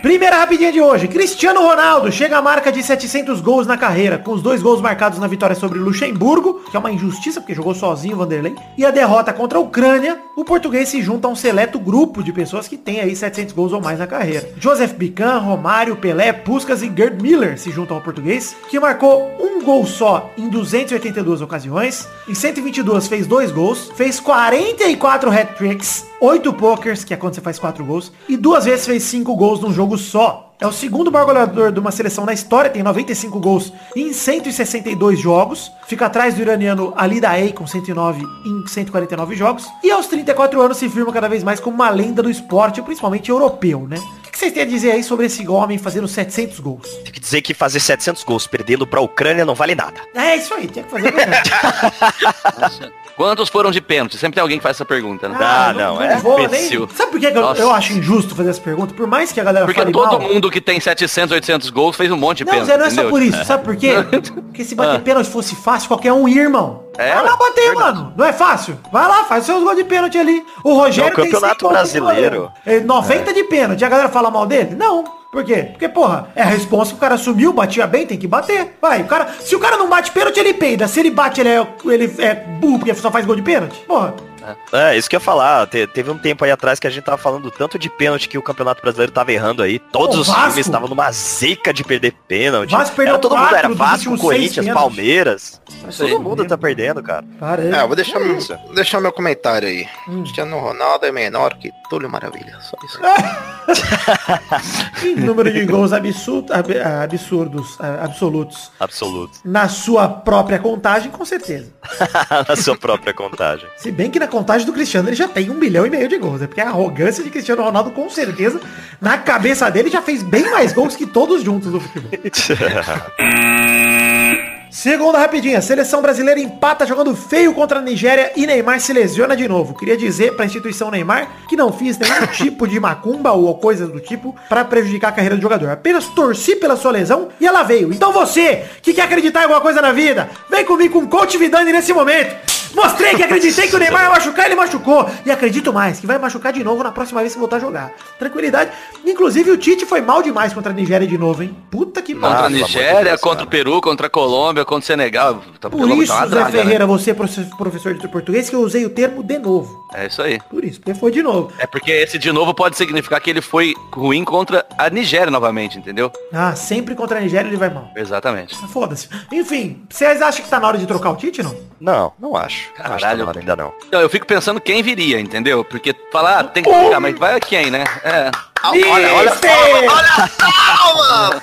Primeira rapidinha de hoje. Cristiano Ronaldo chega à marca de 700 gols na carreira, com os dois gols marcados na vitória sobre Luxemburgo, que é uma injustiça, porque jogou sozinho o Vanderlei, e a derrota contra a Ucrânia. O português se junta a um seleto grupo de pessoas que tem aí 700 gols ou mais na carreira. Joseph Bican, Romário, Pelé, Puskas e Gerd Miller se juntam ao português, que marcou um gol só em 282 ocasiões, em 122 fez dois gols, fez 44 hat-tricks, 8 pokers, que é quando você faz 4 gols, e duas vezes fez 5 gols num jogo só. É o segundo maior goleador de uma seleção na história, tem 95 gols em 162 jogos. Fica atrás do iraniano Ali Daei com 109 em 149 jogos. E aos 34 anos se firma cada vez mais como uma lenda do esporte, principalmente europeu, né? O que vocês têm a dizer aí sobre esse homem fazendo 700 gols? Tem que dizer que fazer 700 gols perdendo pra Ucrânia não vale nada. É isso aí, tinha que fazer. Quantos foram de pênalti? Sempre tem alguém que faz essa pergunta, né? Ah, não, é vou nem... Sabe por que, eu, eu acho injusto fazer essa pergunta? Por mais que a galera Porque fale todo mal... mundo que tem 700, 800 gols fez um monte de Não, pênalti. Zé, não é só por isso. Sabe por quê? Porque se bater Ah. pênalti fosse fácil, qualquer um ia, irmão. É, Vai lá bater, verdade. mano. Não é fácil? Vai lá, faz seus gols de pênalti ali. O Rogério É o Campeonato tem 100 gols, Brasileiro. é 90 de pênalti. A galera fala mal dele? Não. Por quê? Porque, porra, é a resposta que o cara subiu, batia bem, tem que bater. Vai, o cara, se o cara não bate pênalti, ele peida. Se ele bate, ele é, ele é burro porque só faz gol de pênalti. Porra. É, isso que eu ia falar. Te- teve um tempo aí atrás que a gente tava falando tanto de pênalti que o Campeonato Brasileiro tava errando aí. Todos os Vasco- times estavam numa zica de perder pênalti. Vasco perdeu era todo mundo, era Vasco, Corinthians. Palmeiras. Mas todo mundo tá perdendo, cara. Cara, É, eu vou deixar, meu, Isso. deixar meu comentário aí. Hum. Cristiano Ronaldo é menor que Túlio Maravilha. Só isso. número de gols absurdo, ab- absurdos, absolutos. Absoluto. Na sua própria contagem, com certeza. Na sua própria contagem. Se bem que na contagem do Cristiano ele já tem um milhão e meio de gols, né? Porque a arrogância de Cristiano Ronaldo, com certeza, na cabeça dele já fez bem mais gols que todos juntos do futebol. Segunda rapidinha, seleção brasileira empata jogando feio contra a Nigéria e Neymar se lesiona de novo. Queria dizer pra instituição Neymar que não fiz nenhum tipo de macumba ou coisa do tipo pra prejudicar a carreira do jogador. Apenas torci pela sua lesão e ela veio. Então você, que quer acreditar em alguma coisa na vida, vem comigo com o Coach Vidani nesse momento. Mostrei que acreditei que o Neymar ia machucar, ele machucou. E acredito mais, que vai machucar de novo na próxima vez que voltar a jogar. Tranquilidade. Inclusive o Tite foi mal demais contra a Nigéria de novo, hein? Puta que Contra Ah, a Nigéria, contra o Peru, contra a Colômbia, contra o Senegal. Tá, Por isso, tá Zé né? Ferreira, você é profe- professor de português, que eu usei o termo de novo. É isso aí. Por isso, porque foi de novo. É porque esse de novo pode significar que ele foi ruim contra a Nigéria novamente, entendeu? Ah, sempre contra a Nigéria ele vai mal. Exatamente. Ah, Foda-se. Enfim, vocês acham que tá na hora de trocar o Tite, não? Não, não acho. Não acho tá Caralho. na hora ainda não. Eu fico pensando quem viria, entendeu? Porque falar, ah, tem que trocar, mas vai quem, né? É. Olha, olha,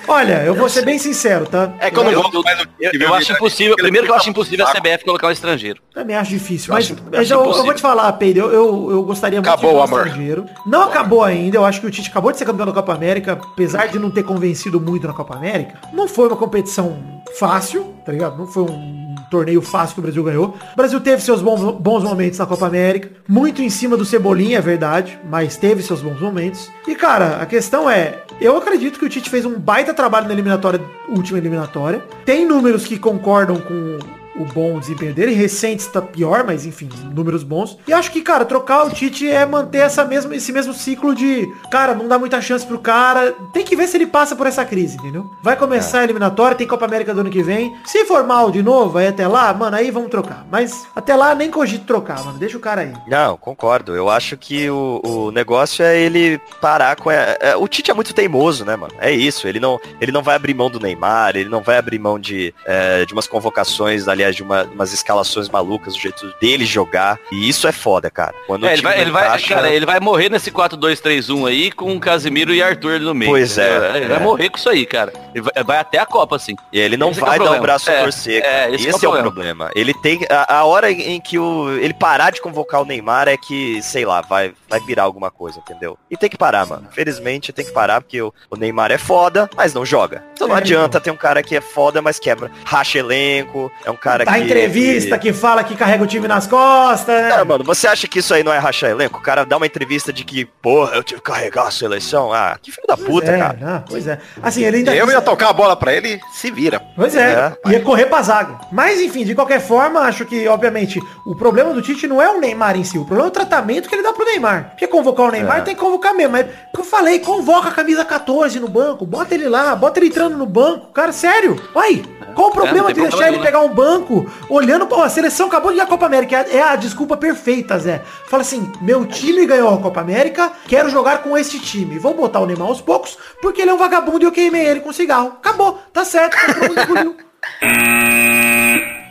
Olha, eu vou ser bem sincero, tá? É que eu Eu, eu- eu acho impossível. Primeiro que eu acho Ele impossível a. CBF colocar um estrangeiro. Também acho difícil, Eu mas, acho- mas acho eu, eu vou te falar, Pedro, eu, eu, eu gostaria muito Acabou de um amor. estrangeiro. Não acabou ainda, eu acho que o Tite acabou de ser campeão da Copa América, apesar de não ter convencido muito na Copa América. Não foi uma competição fácil, tá ligado? Não foi um torneio fácil que o Brasil ganhou. O Brasil teve seus bons, bons momentos na Copa América, muito em cima do Cebolinha, é verdade, mas teve seus bons momentos. E cara, a questão é, eu acredito que o Tite fez um baita trabalho na eliminatória, última eliminatória. Tem números que concordam com o bom desempenho dele. Recentes tá pior, mas enfim, números bons. E acho que, cara, trocar o Tite é manter essa mesma, esse mesmo ciclo de, cara, não dá muita chance pro cara. Tem que ver se ele passa por essa crise, entendeu? Vai começar a eliminatória, tem Copa América do ano que vem. Se for mal de novo, aí até lá, mano, aí vamos trocar. Mas até lá nem cogito trocar, mano. Deixa o cara aí. Não, concordo. Eu acho que o, o negócio é ele parar com. a- é, o Tite é muito teimoso, né, mano? É isso. Ele não, ele não vai abrir mão do Neymar, ele não vai abrir mão de, é, de umas convocações, aliás, de uma- umas escalações malucas, do jeito dele jogar. E isso é foda, cara. Quando o É, ele vai, ele vai, cara, ele vai morrer nesse 4-2-3-1 aí com Casimiro e Arthur no meio. Pois é? Ele vai é. morrer com isso aí, cara. Ele vai, vai até a Copa, assim. E ele não Esse é o vai dar o braço a É, torcer. é, esse esse é é o o problema. Ele tem. A, a hora em que o, ele parar de convocar o Neymar é que, sei lá, vai, vai virar alguma coisa, entendeu? E tem que parar, mano. Felizmente tem que parar, porque o, o Neymar é foda, mas não joga. Então não É, adianta ter um cara que é foda, mas quebra. Racha elenco. É um cara a que. entrevista que fala que carrega o time nas costas. né? Cara, mano, você acha que isso aí não é rachar elenco? O cara dá uma entrevista de que, porra, eu tive que carregar a seleção. Ah, que filho da Pois puta, é, cara. ah, pois é. Assim, ele ainda Eu ia tocar a bola pra ele, se vira. Pois é, É. ia correr pra zaga. Mas enfim, de qualquer forma, acho que, obviamente, o problema do Tite não é o Neymar em si, o problema é o tratamento que ele dá pro Neymar. Porque convocar o Neymar É. tem que convocar mesmo. Mas eu falei, convoca a camisa 14 no banco, bota ele lá, bota ele entrando no banco. Cara, sério. Uai, qual o problema não tem de deixar problema ele nenhum, pegar um banco olhando pra a seleção acabou de ganhar a Copa América? É a desculpa perfeita, Zé. Fala assim, meu time ganhou a Copa América, quero jogar com este time. Vou botar o Neymar aos poucos, porque ele é um vagabundo e eu queimei ele com cigarro. Acabou, tá certo.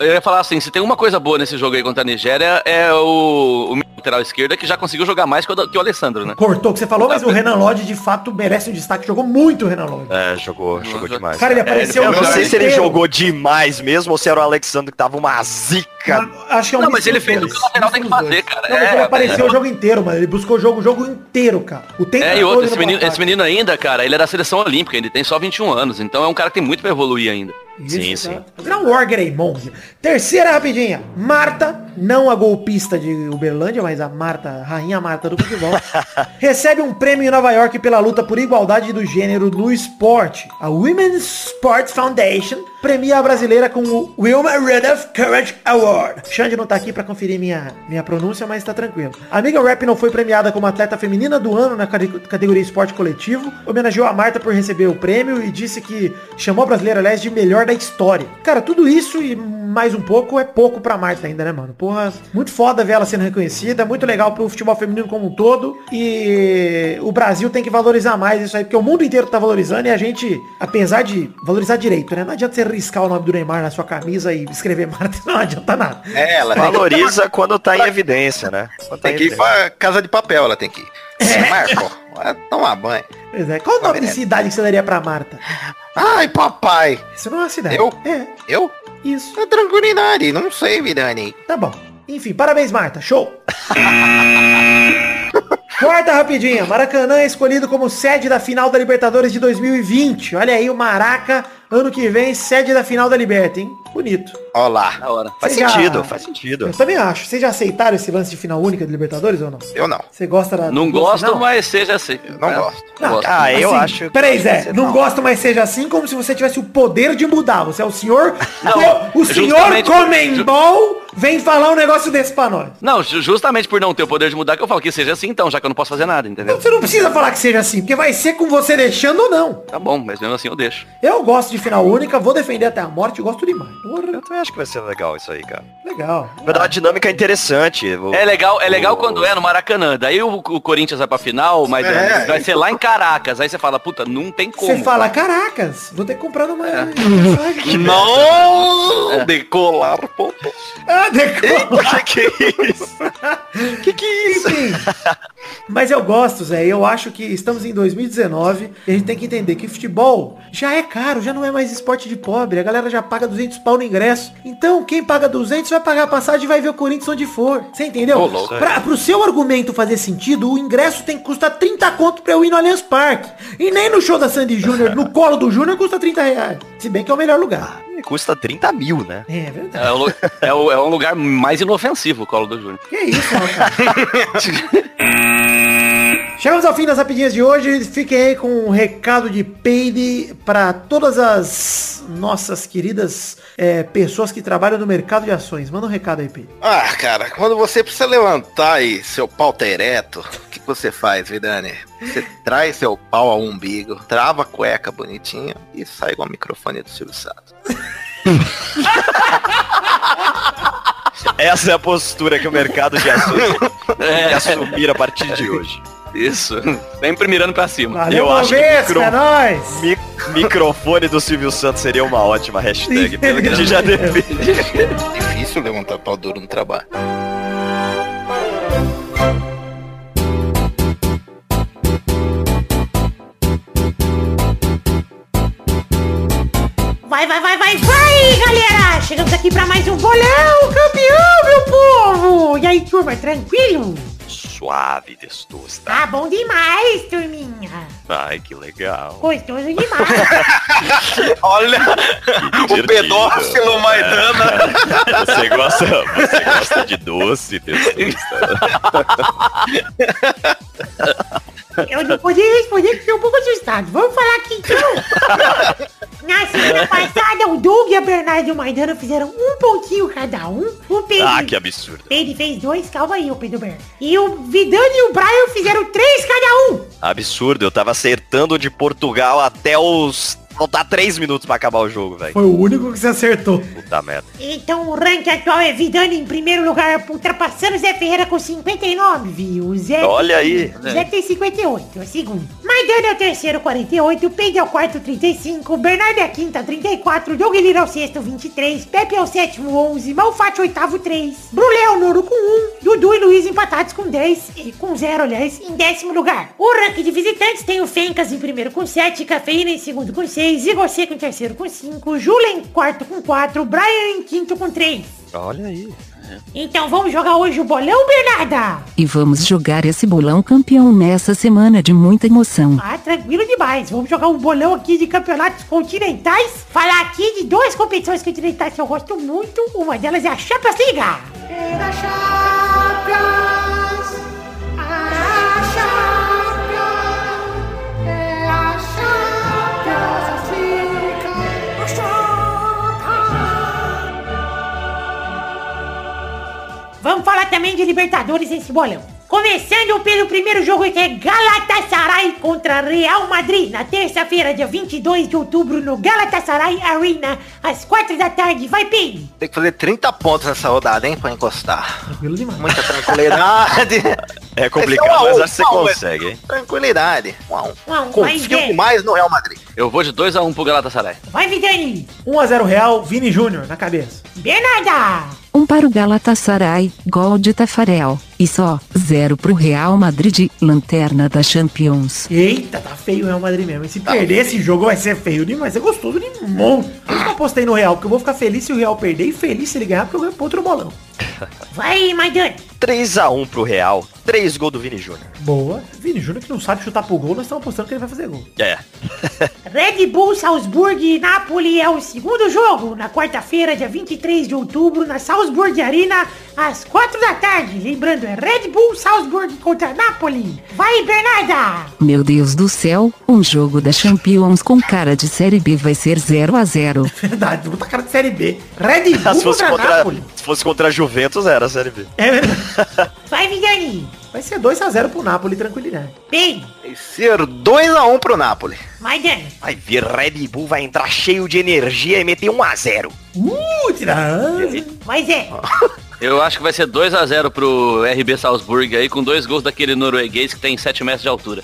Eu ia falar assim, se tem uma coisa boa nesse jogo aí contra a Nigéria, é o, o lateral esquerda que já conseguiu jogar mais que o, que o Alessandro, né? Cortou o que você falou, mas o Renan Lodge de fato merece um destaque. Jogou muito o Renan Lodge. É, jogou, jogou demais. Cara, ele É, apareceu ele o Eu não sei se ele jogou demais mesmo ou se era o Alexandre que tava uma zica. Acho que é um Não, mas ele fez o que o lateral tem que fazer, cara. Não, mas É, ele apareceu é. o jogo inteiro, mano. Ele buscou o jogo, o jogo inteiro, cara. O tempo É, e outro, esse menino, esse menino ainda, cara, ele é da seleção olímpica, ele tem só 21 anos, então é um cara que tem muito pra evoluir ainda. Isso, Sim, tá. sim. Virar um War Greymon. Terceira rapidinha. Marta, não a golpista de Uberlândia, mas a Marta, rainha Marta do futebol, recebe um prêmio em Nova York pela luta por igualdade do gênero no esporte. A Women's Sports Foundation premia a brasileira com o Wilma Rudolph Courage Award. Xande não tá aqui pra conferir minha, minha pronúncia, mas tá tranquilo. A amiga Rap não foi premiada como atleta feminina do ano na cate- categoria esporte coletivo, homenageou a Marta por receber o prêmio e disse que chamou a brasileira, aliás, de melhor da história. Cara, tudo isso e mais um pouco é pouco pra Marta ainda, né, mano? Porra, muito foda ver ela sendo reconhecida, muito legal pro futebol feminino como um todo e o Brasil tem que valorizar mais isso aí, porque o mundo inteiro tá valorizando e a gente, apesar de valorizar direito, né? Não adianta você riscar o nome do Neymar na sua camisa e escrever Marta, não adianta nada. É, ela que- Valoriza quando tá em evidência, né? Quando tá Tem em que ir pra casa de papel, ela tem que ir. É. Marco, tomar banho. Pois é. Qual o nome de cidade que você daria pra Marta? Ai, papai. Isso não é uma cidade. Eu? É, Eu? isso. É tranquilidade, não sei, Vidani. Tá bom. Enfim, parabéns, Marta. Show. Quarta rapidinha. Maracanã é escolhido como sede da final da Libertadores de 2020. Olha aí o Maraca, ano que vem, sede da final da Liberta, hein? Bonito. Olá. Da hora. Faz já- sentido, faz sentido. Eu também acho. Vocês já aceitaram esse lance de final única de Libertadores ou não? Eu não. Você gosta da... Não do gosto, final? mas seja assim. Não É, gosto. Não, gosto. Ah, eu Assim, acho. Peraí, Zé, não você gosto, mas seja assim como se você tivesse o poder de mudar. Você é o senhor. Não, o senhor Comembol vem falar um negócio desse pra nós. Não, ju- justamente por não ter o poder de mudar que eu falo que seja assim então, já que eu não posso fazer nada, entendeu? Você não precisa falar que seja assim, porque vai ser com você deixando ou não. Tá bom, mas mesmo assim eu deixo. Eu gosto de final única, vou defender até a morte, gosto demais. Porra, Eu também acho que vai ser legal isso aí, cara. legal. Vai dar uma dinâmica interessante. O- É legal, é legal o- quando é no Maracanã. Daí o, o Corinthians vai pra final, mas É. vai ser lá em Caracas. Aí você fala, puta, não tem como. Você fala, caracas, vou ter que comprar numa... Não decolar, pô. pô. Ah, decola. que é isso? que que é isso? Enfim. Mas eu gosto, Zé. Eu acho que estamos em 2019 e a gente tem que entender que futebol já é caro, já não é mais esporte de pobre. A galera já paga 200 pau no ingresso. Então, quem paga 200 vai pagar a passagem e vai ver o Corinthians onde for. Você entendeu? Ô, louco. Pra, pro seu argumento fazer sentido, o ingresso tem que custar 30 conto pra eu ir no Allianz Parque. E nem no show da Sandy Júnior, no colo do Júnior, custa 30 reais. Se bem que é o melhor lugar. Custa 30 mil, né? É verdade. É, o é o- é um lugar mais inofensivo o colo do Júnior. Que isso, cara. Chegamos ao fim das rapidinhas de hoje. Fiquem aí com um recado de peide para todas as nossas queridas é, pessoas que trabalham no mercado de ações. Manda um recado aí, Peide. Ah, cara, quando você precisa levantar e seu pau tá ereto, o que que você faz, Vidani? Você traz seu pau ao umbigo, trava a cueca bonitinha e sai igual o microfone do Silvio Santos. Essa é a postura que o mercado de ações tem que assumir a partir de hoje. Isso. Sempre mirando pra cima. Valeu, Eu acho que micro- é nóis! Mi- microfone do Silvio Santos seria uma ótima hashtag. Pelo que a gente já defende. Difícil levantar pau duro no trabalho. Vai, vai, vai, vai, vai, galera! Chegamos aqui pra mais um bolão campeão, meu povo! E aí, turma, tranquilo? Suave, testosta. Tá bom demais, turminha! Ai, que legal. Gostoso demais! Olha, o pedófilo Maidana. Você gosta, você gosta de doce, testosta? Eu não podia responder porque eu um pouco assustado. Vamos falar aqui então. Na semana passada, o Doug e a Bernardo e o Maidana fizeram um pontinho cada um. O Pedro, Ah, que absurdo. Pedro fez dois, calma aí, o Pedro Ber. E o Vidani e o Brian fizeram três cada um. Absurdo, eu tava acertando de Portugal até os... Faltar três minutos pra acabar o jogo, velho. Foi o único que você acertou. Puta merda. Então o ranking atual é Vidani em primeiro lugar, ultrapassando Zé Ferreira com 59, viu? O Zé Olha aí. O Zé tem 58, é o segundo. Maidana é o terceiro, 48. Pedro é o quarto, 35. Bernardo é a quinta, 34. Doug Lira é o sexto, 23. Pepe é o sétimo, 11. Malfatti é o oitavo, 3. Brulé é o nono com 1. Dudu e Luiz empatados com 10. E com 0, aliás, em décimo lugar. O ranking de visitantes tem o Fencas em primeiro com 7. Cafeína em segundo com 6. Igor Seco em terceiro com 5. Jula em quarto com 4. Brian em quinto com 3. Olha aí. Então vamos jogar hoje o bolão, Bernarda? E vamos jogar esse bolão campeão nessa semana de muita emoção. Ah, tranquilo demais. Vamos jogar um bolão aqui de campeonatos continentais. Falar aqui de duas competições continentais que eu gosto muito. Uma delas é a Champions League. É da Champions. Vamos falar também de Libertadores nesse bolão. Começando pelo primeiro jogo que é Galatasaray contra Real Madrid, na terça-feira, dia 22 de outubro, no Galatasaray Arena, às 4 da tarde. Vai, Pim! Tem que fazer 30 pontos nessa rodada, hein, pra encostar. Tranquilo demais. Muita tranquilidade. É complicado, Esse é um mas um, acho que você um a um, consegue, hein? Tranquilidade. Um a um. Um a um, vai, Confio demais no Real Madrid. Eu vou de 2x1 pro Galatasaray. Vai, Vidani! 1x0 Real, Vini Júnior na cabeça. Bernarda! Um para o Galatasaray, gol de Tafarel. E só, zero pro Real Madrid, lanterna da Champions. Eita, tá feio o Real Madrid mesmo. E se perder esse jogo vai ser feio demais. É gostoso de monte. Eu apostei no Real, porque eu vou ficar feliz se o Real perder e feliz se ele ganhar, porque eu ganho pro outro bolão. Vai, Maidana! 3x1 pro Real. Três gols do Vini Júnior. Boa. Vini Júnior que não sabe chutar pro gol, nós estamos apostando que ele vai fazer gol. É. Red Bull Salzburg e Napoli é o segundo jogo, na quarta-feira, dia 23 de outubro, na Salzburg Arena, às 4 da tarde. Lembrando, é Red Bull Salzburg contra Napoli. Vai, Bernarda! Meu Deus do céu, um jogo da Champions com cara de Série B vai ser 0 a 0 Verdade, puta cara de Série B. Red Bull Se fosse, contra contra, Napoli. se fosse contra a Juventus, era a Série B. É verdade. Vai, Vidani! Vai ser 2x0 pro Napoli, tranquilidade. Bem, Vai ser 2x1 pro Napoli. vai, Dani. Vai ver, Red Bull vai entrar cheio de energia e meter 1 a 0 Uh, tira. Vai, Zé. Eu acho que vai ser 2x0 pro RB Salzburg aí, com dois gols daquele norueguês que tem 7 metros de altura.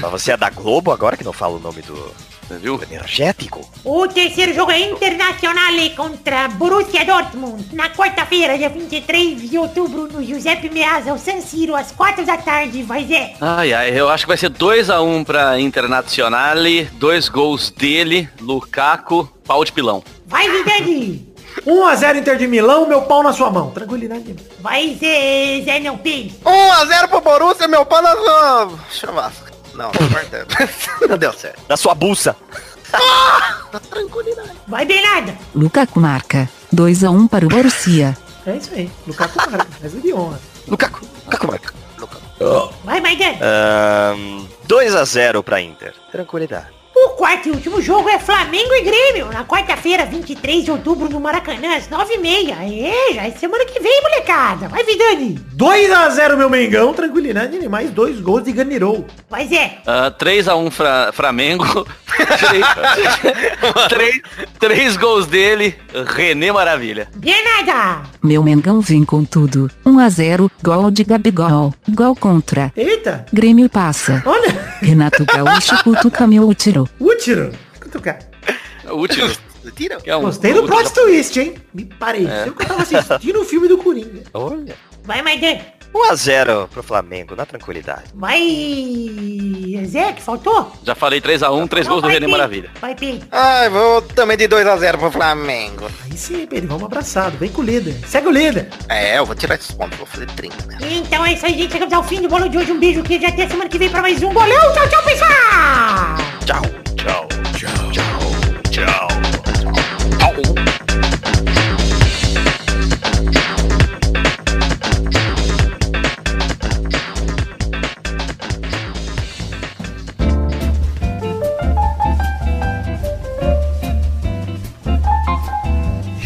Mas você é da Globo agora que não fala o nome do, Você viu? do energético? O terceiro jogo é Internacional contra Borussia Dortmund. Na quarta-feira, dia 23 de outubro, no Giuseppe Meazza, o San Siro, às 4 da tarde. Vai, Zé. Ai, ai, eu acho que vai ser 2x1 pra Internazionale, dois gols dele, Lukaku, pau de pilão. Vai, Vidani. 1x0 Inter de Milão, meu pau na sua mão. Tranquilidade. Vai, Zé. Zé não tem. 1x0 pro Borussia, meu pau na sua... Chavasca. Não, não importa. não deu certo. Da sua bolsa. Vai, Bernarda. Lukaku marca 2 a 1 para o Borussia. É isso aí. Lukaku marca. Mas de honra. Lukaku. Lukaku marca. Vai, Maidana. Ahn, 2 a 0 pra Inter. Tranquilidade. O quarto e último jogo é Flamengo e Grêmio, na quarta-feira, 23 de outubro, no Maracanã, às 9h30. Aê, já é semana que vem, molecada. Vai, Vidani. 2x0 meu Mengão, tranquilidade. E mais dois gols de Ganirou. Vai, Zé. Ah, 3x1 Fra Flamengo. três, três, três gols dele, René Maravilha. Bernarda. Meu Mengão vem com tudo. 1 a 0, gol de Gabigol. Gol contra. Eita. Grêmio passa. Olha. Renato Gaúcho cutuca meu útero. Útero. Cutucar. Último. Tira. Que é um- Gostei do um- plot twist, hein? Me pareceu que eu tava assistindo o filme do Coringa. Olha. Vai, Maidana. 1 a 0 pro Flamengo, na tranquilidade. Vai, Zé, que faltou? Já falei 3x1, três Não, gols do René. Maravilha. Vai, Pedro. Ai, vou também de 2x0 pro Flamengo. Aí sim, Pedro, vamos abraçado. Vem com o líder. Segue o líder. É, eu vou tirar esses pontos, vou fazer 30, né? Então é isso aí, gente. Chegamos ao fim do bolo de hoje. Um beijo que já até semana que vem pra mais um bolão. Tchau, tchau, pessoal! Tchau, tchau, tchau, tchau, tchau.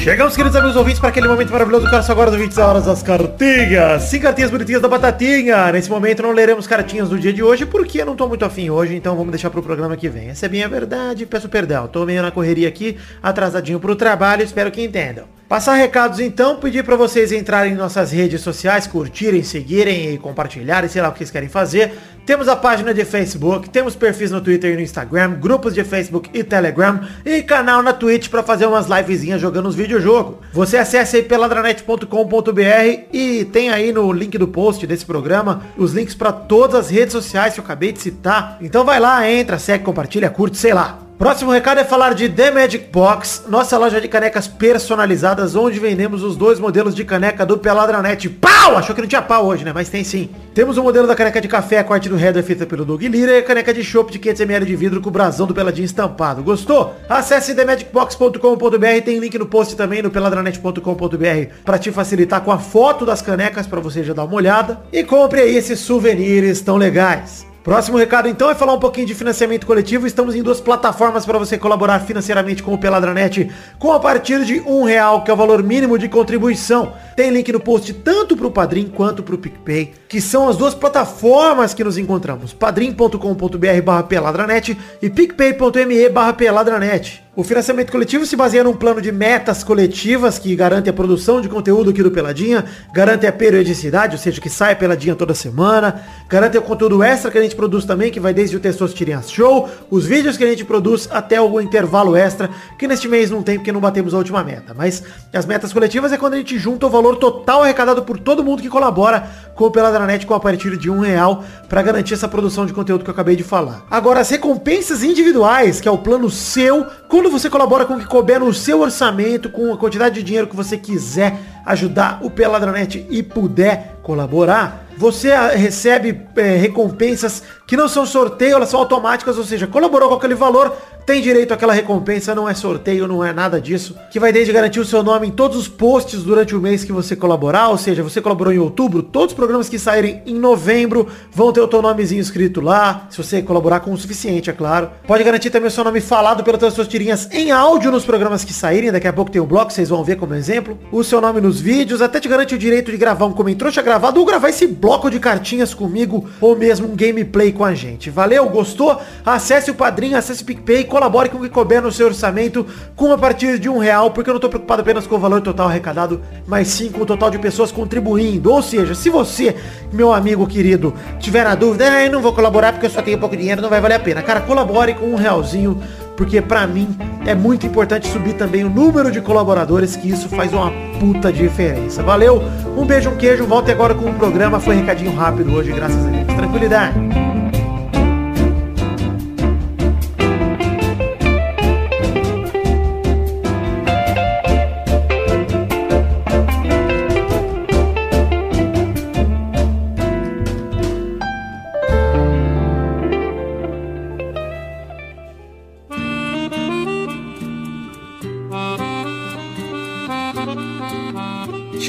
Chegamos, queridos amigos ouvintes, para aquele momento maravilhoso do Coração Agora, do 20 horas, das cartinhas. Cinco cartinhas bonitinhas da Batatinha. Nesse momento não leremos cartinhas do dia de hoje, porque eu não tô muito afim hoje, então vamos deixar pro programa que vem. Essa é bem a verdade, peço perdão. Tô meio na correria aqui, atrasadinho pro trabalho, espero que entendam. Passar recados então, pedir para vocês entrarem em nossas redes sociais, curtirem, seguirem e compartilharem, sei lá o que vocês querem fazer. Temos a página de Facebook, temos perfis no Twitter e no Instagram, grupos de Facebook e Telegram e canal na Twitch para fazer umas livezinhas jogando os videojogos. Você acessa aí peladranet.com.br e tem aí no link do post desse programa os links para todas as redes sociais que eu acabei de citar. Então vai lá, entra, segue, compartilha, curte, sei lá. Próximo recado é falar de The Magic Box, nossa loja de canecas personalizadas, onde vendemos os dois modelos de caneca do Peladranet. Pau! Achou que não tinha pau hoje, né? Mas tem sim. Temos o modelo da caneca de café, a arte do header feita pelo Doug Lira e a caneca de chopp de 500ml de vidro com o brasão do Peladinho estampado. Gostou? Acesse themagicbox.com.br, tem link no post também no peladranet.com.br para te facilitar com a foto das canecas para você já dar uma olhada. E compre aí esses souvenirs tão legais. Próximo recado então é falar um pouquinho de financiamento coletivo. Estamos em duas plataformas para você colaborar financeiramente com o Peladranet com a partir de um real, que é o valor mínimo de contribuição. Tem link no post tanto para o Padrim quanto para o PicPay, que são as duas plataformas que nos encontramos. padrim.com.br barra peladranet e picpay.me barra peladranet. O financiamento coletivo se baseia num plano de metas coletivas que garante a produção de conteúdo aqui do Peladinha, garante a periodicidade, ou seja, que sai Peladinha toda semana, garante o conteúdo extra que a gente produz também, que vai desde o Testosterinha Show, os vídeos que a gente produz até o intervalo extra, que neste mês não tem porque não batemos a última meta. Mas as metas coletivas é quando a gente junta o valor valor total arrecadado por todo mundo que colabora com o Peladranet com a partir de um real para garantir essa produção de conteúdo que eu acabei de falar. Agora, as recompensas individuais, que é o plano seu, quando você colabora com o que couber no seu orçamento, com a quantidade de dinheiro que você quiser ajudar o Peladranet e puder colaborar, você ah, recebe é, recompensas que não são sorteio, elas são automáticas, ou seja, colaborou com aquele valor, tem direito àquela recompensa, não é sorteio, não é nada disso, que vai desde garantir o seu nome em todos os posts durante o mês que você colaborar, ou seja, você colaborou em outubro, todos os programas que saírem em novembro vão ter o teu nomezinho escrito lá, se você colaborar com o suficiente, é claro. Pode garantir também o seu nome falado pelas suas tirinhas em áudio nos programas que saírem, daqui a pouco tem um bloco, vocês vão ver como exemplo. O seu nome nos vídeos, até te garante o direito de gravar um comentrouxa gravado ou gravar esse bloco de cartinhas comigo, ou mesmo um gameplay com a gente. Valeu? Gostou? Acesse o Padrinho, acesse o PicPay, colabore com o que couber no seu orçamento com a partir de um real, porque eu não tô preocupado apenas com o valor total arrecadado, mas sim com o total de pessoas contribuindo. Ou seja, se você, meu amigo querido, tiver na dúvida, não vou colaborar porque eu só tenho pouco dinheiro, não vai valer a pena. Cara, colabore com um realzinho, porque pra mim é muito importante subir também o número de colaboradores, que isso faz uma puta diferença. Valeu, um beijo, um queijo, volte agora com o programa, foi recadinho rápido hoje, graças a Deus. Tranquilidade.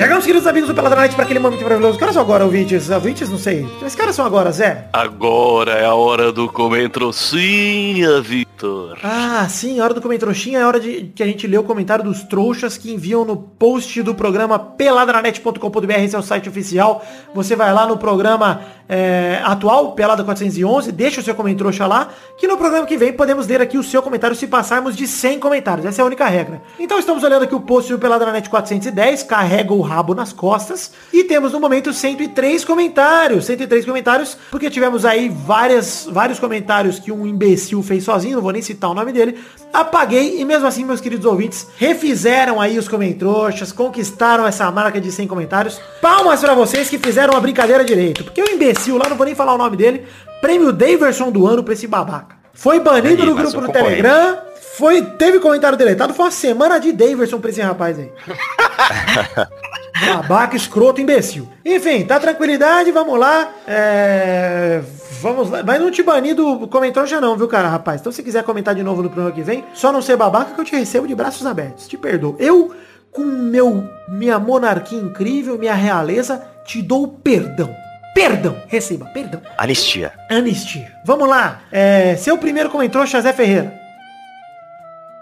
Chegamos, queridos amigos do Peladronete, para aquele momento maravilhoso. Que horas são agora, ouvintes? Ouvintes, não sei. Mas que horas são agora, Zé? Agora é a hora do comentrocinha, Victor. Ah, sim, a hora do comentroxinha é a hora de que a gente lê o comentário dos trouxas que enviam no post do programa peladranet.com.br, esse é o site oficial. Você vai lá no programa é, atual, Pelada 411, deixa o seu comentário lá, que no programa que vem podemos ler aqui o seu comentário se passarmos de 100 comentários. Essa é a única regra. Então estamos olhando aqui o post do Peladranet 410, carrega o rabo nas costas, e temos no momento 103 comentários. 103 comentários, porque tivemos aí várias, vários comentários que um imbecil fez sozinho, não vou nem citar o nome dele. Apaguei e mesmo assim, meus queridos ouvintes, refizeram aí os comentroxas, conquistaram essa marca de 100 comentários. Palmas pra vocês que fizeram a brincadeira direito, porque o imbecil lá, não vou nem falar o nome dele, prêmio Daverson do ano pra esse babaca. Foi banido mas grupo do. Telegram, foi, teve comentário deletado, foi uma semana de Daverson pra esse rapaz aí. Babaca, escroto, imbecil. Enfim, tá tranquilidade, vamos lá. É... Vamos lá. Mas não te bani do comentário já não, viu, cara, rapaz? Então se quiser comentar de novo no programa que vem, só não ser babaca que eu te recebo de braços abertos. Te perdoo. Eu, com meu minha monarquia incrível, minha realeza, te dou perdão. Perdão. Receba, perdão. Anistia. Anistia. Vamos lá. É, seu primeiro comentário, Zé Ferreira.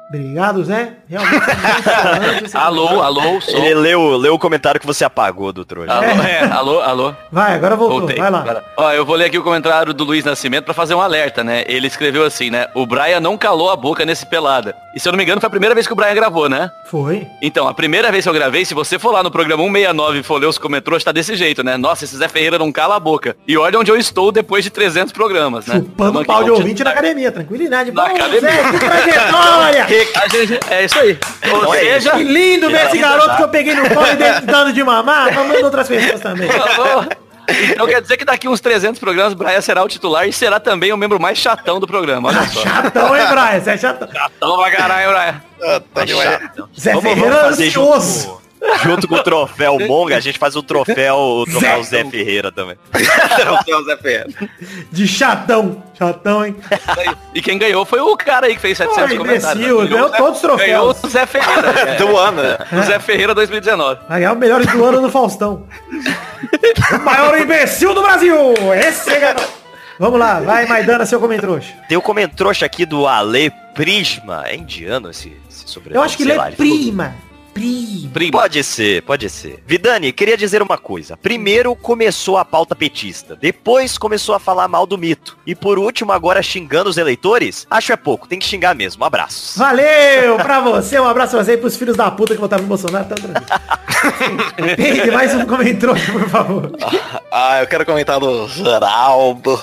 Obrigado, Zé. Realmente. Alô, alô, sou. Ele leu, leu o comentário que você apagou do trouxa. Alô, é, alô, alô. Vai, agora voltou. Voltei. Vai lá. Agora. Ó, eu vou ler aqui o comentário do Luiz Nascimento pra fazer um alerta, né? Ele escreveu assim, né? O Brian não calou a boca nesse pelada. E se eu não me engano, foi a primeira vez que o Brian gravou, né? Foi. Então, a primeira vez que eu gravei, se você for lá no programa 169 e for ler os comentários, tá desse jeito, né? Nossa, esse Zé Ferreira não cala a boca. E olha onde eu estou depois de 300 programas, né? Chupando Tamo aqui pau de ouvinte na academia, tranquilidade. Na Bom, academia. Zé, que trajetória! Gente- é isso aí. Ou Não é seja, Que lindo ver esse garoto que eu peguei no pau e dei- dando de mamar, mamando outras pessoas também. Então quer dizer que daqui uns 300 programas o Brian será o titular e será também o membro mais chatão do programa. Olha só. Chatão, hein, Brian? Você é chatão. Chatão pra caralho, Brian. Ah, tá É. Zé Vamos, Ferreira vamos fazer ansioso. junto, junto com o troféu Monga, a gente faz o troféu, o troféu Zé Ferreira também. O seu Zé Ferreira. De chatão. Chatão, hein? E quem ganhou foi o cara aí que fez 700 Pô, comentários. imbecil, né? ganhou todos os troféus. Ganhou o Zé Ferreira. é. Do ano, né? O Zé Ferreira 2019. Vai ganhar o melhor do ano no Faustão. o maior imbecil do Brasil. Esse é garoto. Vamos lá, vai Maidana, seu comentário. Tem o comentrouxa aqui do Ale Prisma. É indiano esse, esse sobrenome? Eu acho que sei ele lá, é prima. Pode ser, pode ser. Vidani, queria dizer uma coisa. Primeiro começou a pauta petista, depois começou a falar mal do mito. E por último, agora xingando os eleitores? Acho é pouco, tem que xingar mesmo. Abraços. Valeu pra você, um abraço pra você e pros filhos da puta que votaram no Bolsonaro. Tá mais um comentário, por favor. Ah, eu quero comentar do Geraldo.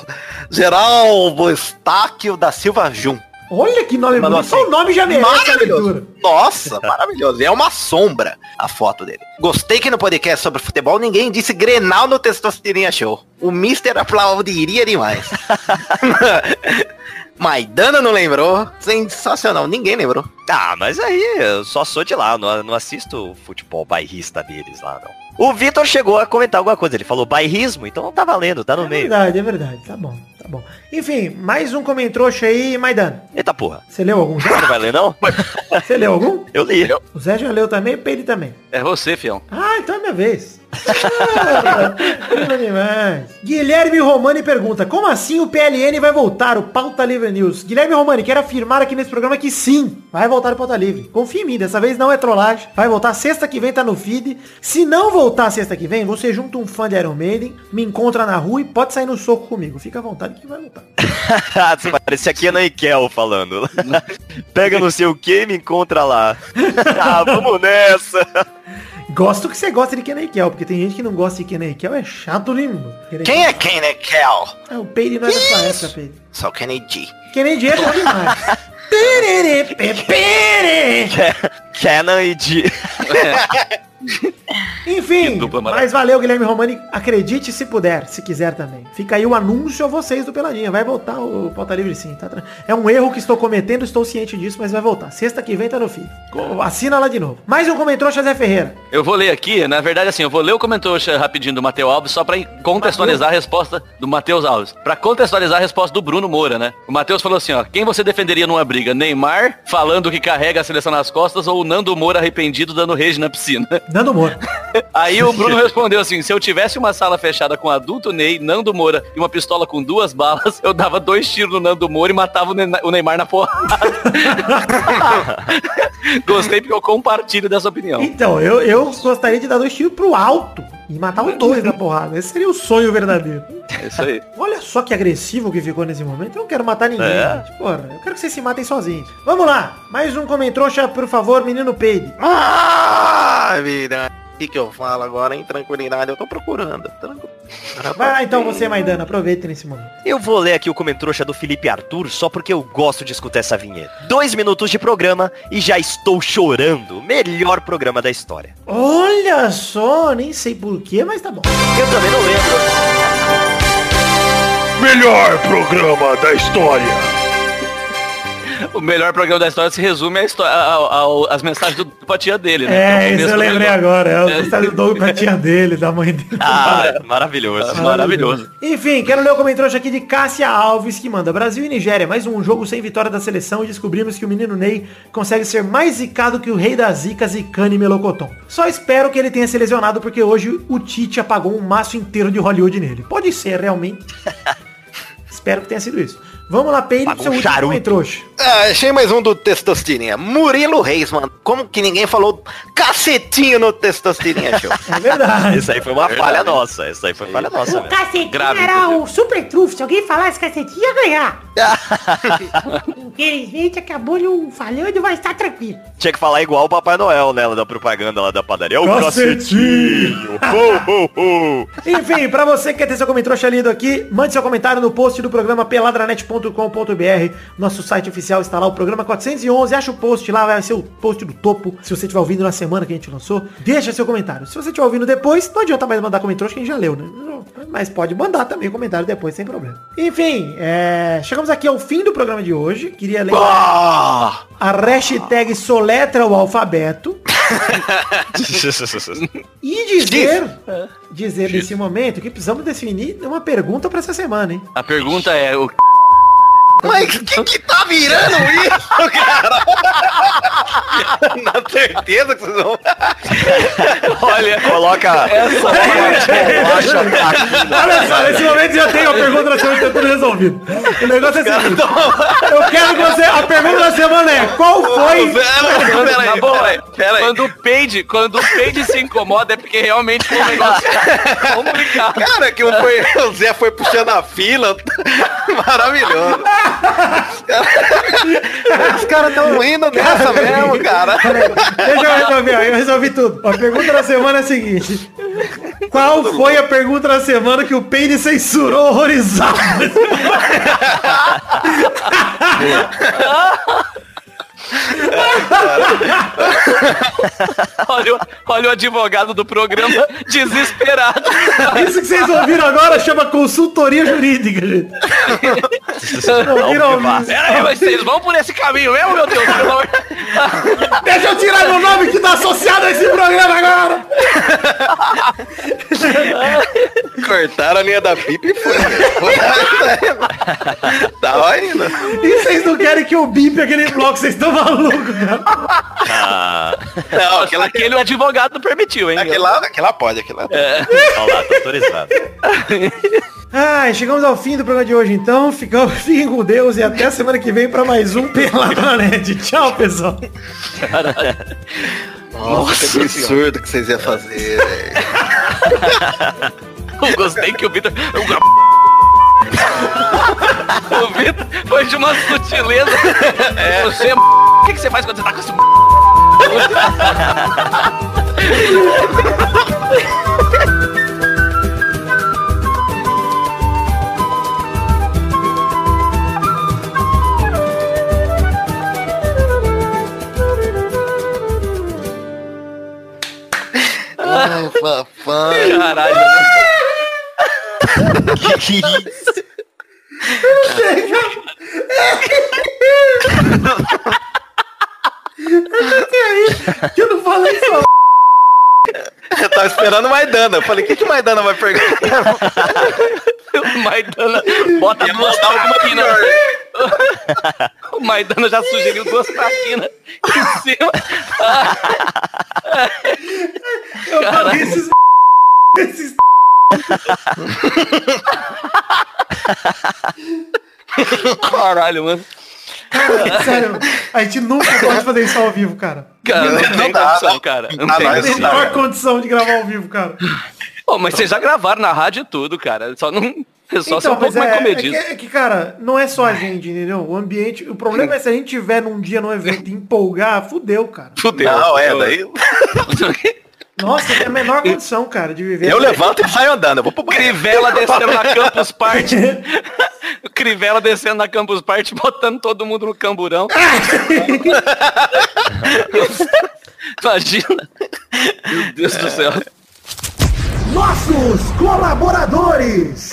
Geraldo Estáquio da Silva Jun. Olha que nome bonito. Só assim. o nome já merece. Maravilhoso. Nossa, maravilhoso. É uma sombra a foto dele. Gostei que no podcast sobre futebol ninguém disse Grenal no Testosterinha Show. O Mister aplaudiria demais. Maidana não lembrou. Sensacional. Ninguém lembrou. Ah, mas aí eu só sou de lá, não, não assisto o futebol bairrista deles lá, não. O Vitor chegou a comentar alguma coisa, ele falou bairrismo, então tá valendo, tá no É meio. verdade, é verdade. Tá bom, tá bom. Enfim, mais um comentrouxa aí, Maidana. Eita porra. Você leu algum já? Você não vai ler não? Você leu algum? Eu li. O Zé já leu também, o Pedro também. É você, fião. Ah, então é minha vez. Ah. Guilherme Romani pergunta, como assim o PLN vai voltar, o Pauta Livre News? Guilherme Romani, quero afirmar aqui nesse programa que sim, vai voltar o Pauta Livre. Confia em mim, dessa vez não é trollagem. Vai voltar sexta que vem, tá no feed. Se não voltar sexta que vem, você junta um fã de Iron Maiden, me encontra na rua e pode sair no soco comigo. Fica à vontade que vai. Você Parece aqui é Naikel falando. Pega não sei o que e me encontra lá. ah, vamos nessa. Gosto que você gosta de Kenny Kel, porque tem gente que não gosta de Kenny Kel, é chato lindo. Quem é né, Kel? É, o Peide não é da sua época, Peide. Só o Kennedy. Kennedy é bom demais. Canon e de... Enfim, mas valeu, Guilherme Romani. Acredite se puder, se quiser também. Fica aí o anúncio a vocês do Peladinha. Vai voltar o Pauta Livre sim. Tá? É um erro que estou cometendo, estou ciente disso, mas vai voltar. Sexta que vem tá no fim. Assina lá de novo. Mais um comentário, José Ferreira. Eu vou ler aqui, na verdade assim, eu vou ler o comentário rapidinho do Matheus Alves só pra contextualizar a resposta do Matheus Alves. Pra contextualizar a resposta do Bruno Moura, né? O Matheus falou assim, ó, quem você defenderia numa briga? Neymar falando que carrega a seleção nas costas ou o Nando Moura arrependido dando rage na piscina? Nando Moura. Aí o Bruno respondeu assim, se eu tivesse uma sala fechada com adulto Ney, Nando Moura e uma pistola com duas balas, eu dava dois tiros no Nando Moura e matava o Ne- o Neymar na porrada. Gostei porque eu compartilho dessa opinião. Então, eu, eu gostaria de dar dois tiros pro alto e matar os dois na porrada. Esse seria o sonho verdadeiro. É isso aí. Olha só que agressivo que ficou nesse momento. Eu não quero matar ninguém, É. gente. Porra, eu quero que vocês se matem sozinhos. Vamos lá. Mais um comentrouxa, por favor, menino Peide. Ah, vida. O que, que eu falo agora, hein? Tranquilidade, eu tô procurando. Tranquilo. Vai lá então você, Maidana. Aproveita nesse momento. Eu vou ler aqui o comentrouxa do Felipe Arthur só porque eu gosto de escutar essa vinheta. Dois minutos de programa e já estou chorando. Melhor programa da história. Olha só, nem sei porquê, mas tá bom. Eu também não lembro. Melhor programa da história. O melhor programa da história se resume às mensagens do pra tia dele, né? É, No isso eu do lembrei agora. É o Gustavo Doug com a tia dele, da mãe dele. Ah, maravilhoso. Maravilhoso. Enfim, quero ler o comentário aqui de Cássia Alves, que manda Brasil e Nigéria, mais um jogo sem vitória da seleção e descobrimos que o menino Ney consegue ser mais zicado que o rei da zica, Zicane Melocoton. Só espero que ele tenha se lesionado porque hoje o Tite apagou um maço inteiro de Hollywood nele. Pode ser, realmente. espero que tenha sido isso. Vamos lá, pro Apagou seu um último charuto. comentrouxa. Ah, achei mais um do Testosterinha. Murilo Reis, mano. Como que ninguém falou cacetinho no Testosterinha Show? É verdade. Isso aí foi uma falha nossa. Isso aí foi falha nossa, O velho. cacetinho Grave, era o super trufo. Se alguém falasse cacetinho, ia ganhar. Infelizmente, acabou não falhando, mas tá tranquilo. Tinha que falar igual o Papai Noel, né? Da propaganda lá da padaria. É o Cacetinho. cacetinho. Ho, ho, ho. Enfim, pra você que quer ter seu comentário lido aqui, mande seu comentário no post do programa peladranet.com.br. Nosso site oficial está lá, o programa 411. Acha o post lá, vai ser o post do topo. Se você estiver ouvindo na semana que a gente lançou, deixa seu comentário. Se você estiver ouvindo depois, não adianta mais mandar comentário, acho que a gente já leu, né? Mas pode mandar também comentário depois, sem problema. Enfim, é, chegamos aqui ao fim do programa de hoje. Queria ler Ah, a hashtag soletra o alfabeto. E dizer, dizer nesse momento que precisamos definir uma pergunta pra essa semana, hein? A pergunta é, o mas que que tá virando isso, cara? Na certeza que vocês vão... olha, Coloca essa bolacha aqui Olha só, nesse momento já tem a pergunta da semana, tá tudo resolvido. O negócio é o seguinte. Eu quero que você. A pergunta da semana é: qual foi. Pera Tá aí, bom, pera aí, é. pera aí. Quando o Peide, quando o Peide se incomoda é porque realmente foi um negócio complicado. Cara, que foi, o Zé foi puxando a fila. Maravilhoso. Os caras tão indo nessa mesmo, cara. Deixa eu resolver, eu resolvi tudo. A pergunta da semana semana é a seguinte. Qual foi a pergunta da semana que o Peine censurou horrorizado? Olha, o- olha o advogado do programa desesperado. Isso que vocês ouviram agora chama consultoria jurídica, gente. Ouviram. Pera aí, mas vocês vão por esse caminho mesmo, meu Deus? Deixa eu tirar meu nome que tá associado a esse programa agora. Cortaram a linha da pipa e foi. Tava indo. E vocês não querem que eu bimpe aquele bloco, vocês estão malucos, cara. Não, aquela, Aquele o advogado permitiu, hein? aquela, aquela pode, aquela Olha lá, tá autorizado. Ai, chegamos ao fim do programa de hoje, então. Ficamos, fiquem com Deus e até a semana que vem pra mais um Pelado na Net. Tchau, pessoal. Nossa, que absurdo que vocês iam fazer, velho. Eu gostei que o Vitor. O Vitor foi de uma sutileza. É. Você. O que, que você faz quando você tá com esse. Ah, fafã. Caralho. que que isso? Que eu não falei só. Eu tava esperando o Maidana. Eu falei, o que, que o Maidana vai perguntar? O Maidana bota duas traquinas. O Maidana já sugeriu duas traquinas em cima. Eu falei esses. esses. Caralho, mano. Sério, a gente nunca pode fazer isso ao vivo, cara. Cara, não tem dá, condição, não. cara. Não Não tem Não tem não condição. menor condição de gravar ao vivo, cara. Pô, mas vocês já gravaram na rádio e tudo, cara. Só não. É só ser um pouco mais é, é, que, comedido. é que, cara, não é só a gente, entendeu? O ambiente. O problema é se a gente tiver num dia num evento e empolgar, fudeu, cara. Fudeu. Não, é, daí Nossa, tem a menor condição, cara, de viver. eu levanto e saio andando. Eu vou pro banheiro. Crivella descendo na Campus Party. Crivella descendo na Campus Party, botando todo mundo no camburão. Imagina. Meu Deus do céu. Nossos colaboradores.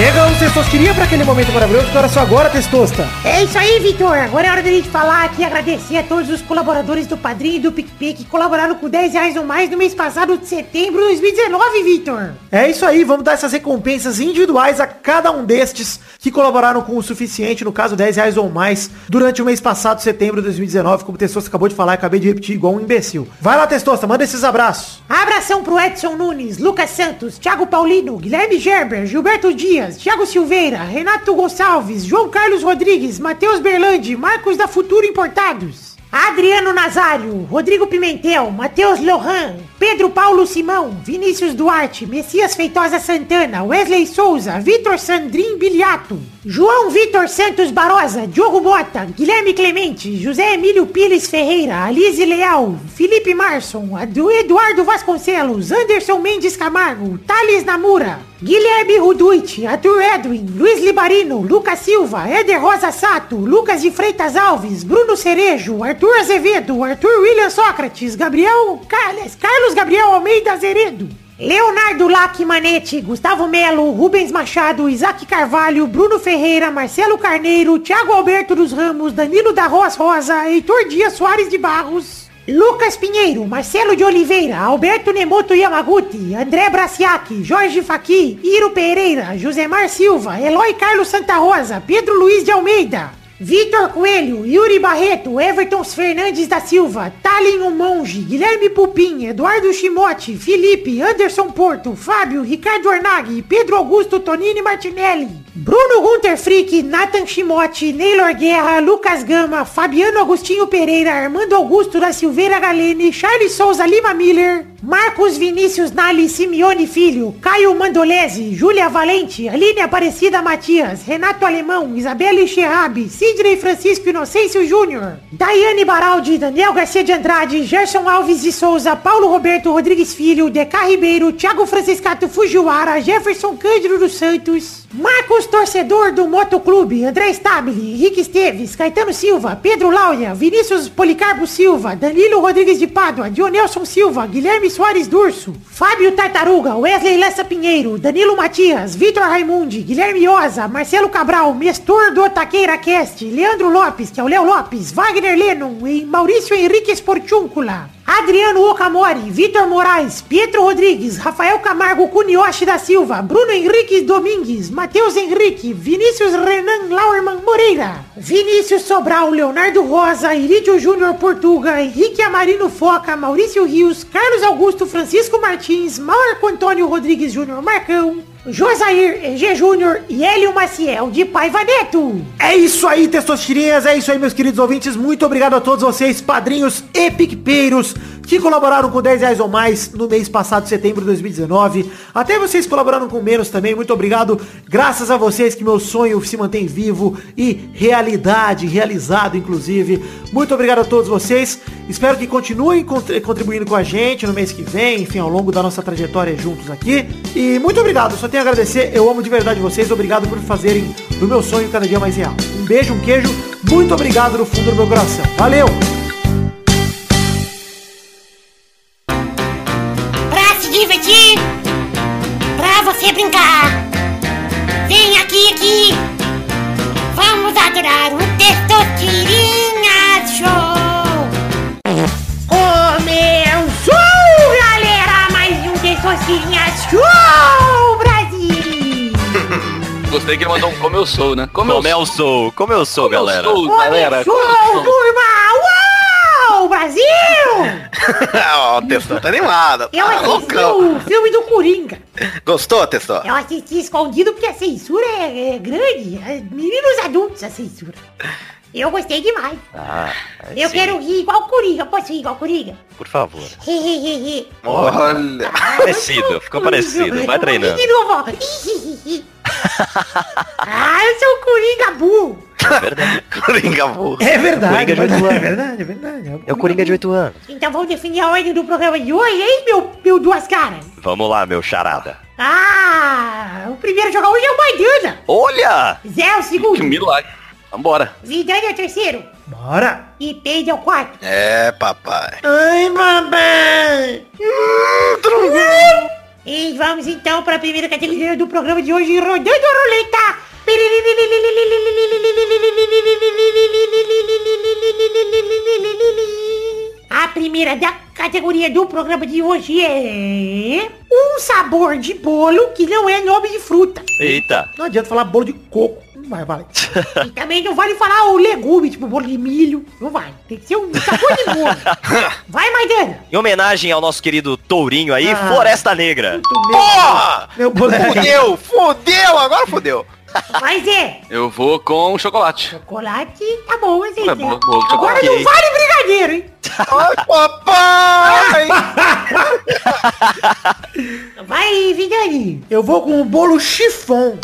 Chegamos, Testosteria, pra aquele momento maravilhoso. Que hora só agora, Testosta? É isso aí, Vitor. Agora é hora da gente falar aqui e agradecer a todos os colaboradores do Padrinho e do PicPay que colaboraram com 10 reais ou mais no mês passado de setembro de 2019, Vitor. É isso aí, vamos dar essas recompensas individuais a cada um destes que colaboraram com o suficiente, no caso 10 reais ou mais, durante o mês passado, setembro de 2019, como o Testosta acabou de falar, acabei de repetir igual um imbecil. Vai lá, Testosta, manda esses abraços. Abração pro Edson Nunes, Lucas Santos, Thiago Paulino, Guilherme Gerber, Gilberto Dias, Thiago Silveira, Renato Gonçalves, João Carlos Rodrigues, Matheus Berlandi, Marcos da Futuro Importados. Adriano Nazário, Rodrigo Pimentel, Matheus Lohan, Pedro Paulo Simão, Vinícius Duarte, Messias Feitosa Santana, Wesley Souza, Vitor Sandrin Biliato, João Vitor Santos Barosa, Diogo Bota, Guilherme Clemente, José Emílio Pires Ferreira, Alize Leal, Felipe Marson, Eduardo Vasconcelos, Anderson Mendes Camargo, Thales Namura, Guilherme Ruduit, Arthur Edwin, Luiz Libarino, Lucas Silva, Éder Rosa Sato, Lucas de Freitas Alves, Bruno Cerejo, Arthur Azevedo, Arthur William Sócrates, Gabriel Carles, Carlos Gabriel Almeida Azeredo. Leonardo Lac Manete, Gustavo Melo, Rubens Machado, Isaac Carvalho, Bruno Ferreira, Marcelo Carneiro, Thiago Alberto dos Ramos, Danilo da Roas Rosa, Heitor Dias Soares de Barros, Lucas Pinheiro, Marcelo de Oliveira, Alberto Nemoto Yamaguchi, André Braciac, Jorge Faqui, Iro Pereira, Josemar Silva, Eloy Carlos Santa Rosa, Pedro Luiz de Almeida, Vitor Coelho, Yuri Barreto, Everton Fernandes da Silva, Tallin o Monge, Guilherme Pupim, Eduardo Chimote, Felipe, Anderson Porto, Fábio, Ricardo Arnaghi, Pedro Augusto Tonini Martinelli, Bruno Gunter Frick, Nathan Chimote, Neylor Guerra, Lucas Gama, Fabiano Agostinho Pereira, Armando Augusto da Silveira Galene, Charles Souza Lima Miller, Marcos Vinícius Nali Simeone Filho, Caio Mandolese, Júlia Valente, Aline Aparecida Matias, Renato Alemão, Isabelle Xerrabi, Sidney Francisco Inocêncio Júnior, Daiane Baraldi, Daniel Garcia de Andrade, Gerson Alves de Souza, Paulo Roberto Rodrigues Filho, Deca Ribeiro, Thiago Franciscato Fujiwara, Jefferson Cândido dos Santos, Marcos Torcedor do Motoclube, André Stabile, Henrique Esteves, Caetano Silva, Pedro Laura, Vinícius Policarpo Silva, Danilo Rodrigues de Pádua, Dionelson Silva, Guilherme Soares Durso, Fábio Tartaruga, Wesley Lessa Pinheiro, Danilo Matias, Vitor Raimundi, Guilherme Oza, Marcelo Cabral, Mestor do Taqueira Cast, Leandro Lopes, que é o Léo Lopes, Wagner Lennon e Maurício Henrique Esportúncula. Adriano Okamori, Vitor Moraes, Pietro Rodrigues, Rafael Camargo Cunioche da Silva, Bruno Henrique Domingues, Matheus Henrique, Vinícius Renan Lauerman Moreira, Vinícius Sobral, Leonardo Rosa, Irídio Júnior Portuga, Henrique Amarino Foca, Maurício Rios, Carlos Augusto Francisco Martins, Marco Antônio Rodrigues Júnior Marcão, Josair EG Júnior e Hélio Maciel de Paiva Neto. É isso aí, testosterinhas, é isso aí, meus queridos ouvintes. Muito obrigado a todos vocês, padrinhos e picpeiros, que colaboraram com 10 reais ou mais no mês passado, setembro de 2019. Até vocês colaboraram com menos também, muito obrigado. Graças a vocês que meu sonho se mantém vivo e realidade, realizado inclusive. Muito obrigado a todos vocês. Espero que continuem contri- contribuindo com a gente no mês que vem, enfim, ao longo da nossa trajetória juntos aqui. E muito obrigado, só tenho a agradecer. Eu amo de verdade vocês. Obrigado por fazerem do meu sonho cada dia mais real. Um beijo, um queijo. Muito obrigado do fundo do meu coração. Valeu! Você brincar. Vem aqui, aqui. Vamos adorar o Testosterinha Show. Começou, galera, mais um Testosterinha Show, Brasil. Gostei que ele mandou um como eu sou, né? Como, Como eu sou, como eu sou, como eu galera. sou, galera. Como eu Começou, sou. turma. Uau, Brasil. Ó, o Testão tá animado. Eu Tá assisti loucão. o filme do Coringa. Gostou, Testão? Eu assisti escondido porque a censura é, é grande. É meninos adultos a censura. Eu gostei demais. Ah, Eu sim, quero rir igual Coringa. Posso rir igual Coringa? Por favor. Olha. Parecido, ficou parecido. Vai treinando. De novo, ó. Ah, eu sou o Coringa burro. Coringa burro. É verdade, Coringa de é oito verdade, é anos. verdade, é verdade. É o Coringa de 8 anos. Então vamos definir a ordem do programa de hoje, hein, meu, meu duas caras? Vamos lá, meu charada. Ah, o primeiro a jogar hoje é o Maidana. Olha! Zé é o Que segundo. milagre. Vambora. Vidani é o terceiro. Bora! E Peide é o quarto. É, papai. Ai, papai! E vamos então para a primeira categoria do programa de hoje, rodando a roleta. A primeira da categoria do programa de hoje é um sabor de bolo que não é nome de fruta. Eita! Não adianta falar bolo de coco. Não vai, vale. E também não vale falar o legume, tipo bolo de milho. Não vai. Tem que ser um sabor de bolo. Vai, Maidana. Em homenagem ao nosso querido Tourinho aí, Ah. Floresta Negra. Porra! Meu boneco. Fudeu, fudeu, agora fudeu. Vai, Zé. Eu vou com chocolate. Chocolate, tá bom, assim, É de Agora chocolate. não vale brigadeiro, hein? Ai, papai! Vai, Vidani. Eu vou com o bolo chifão.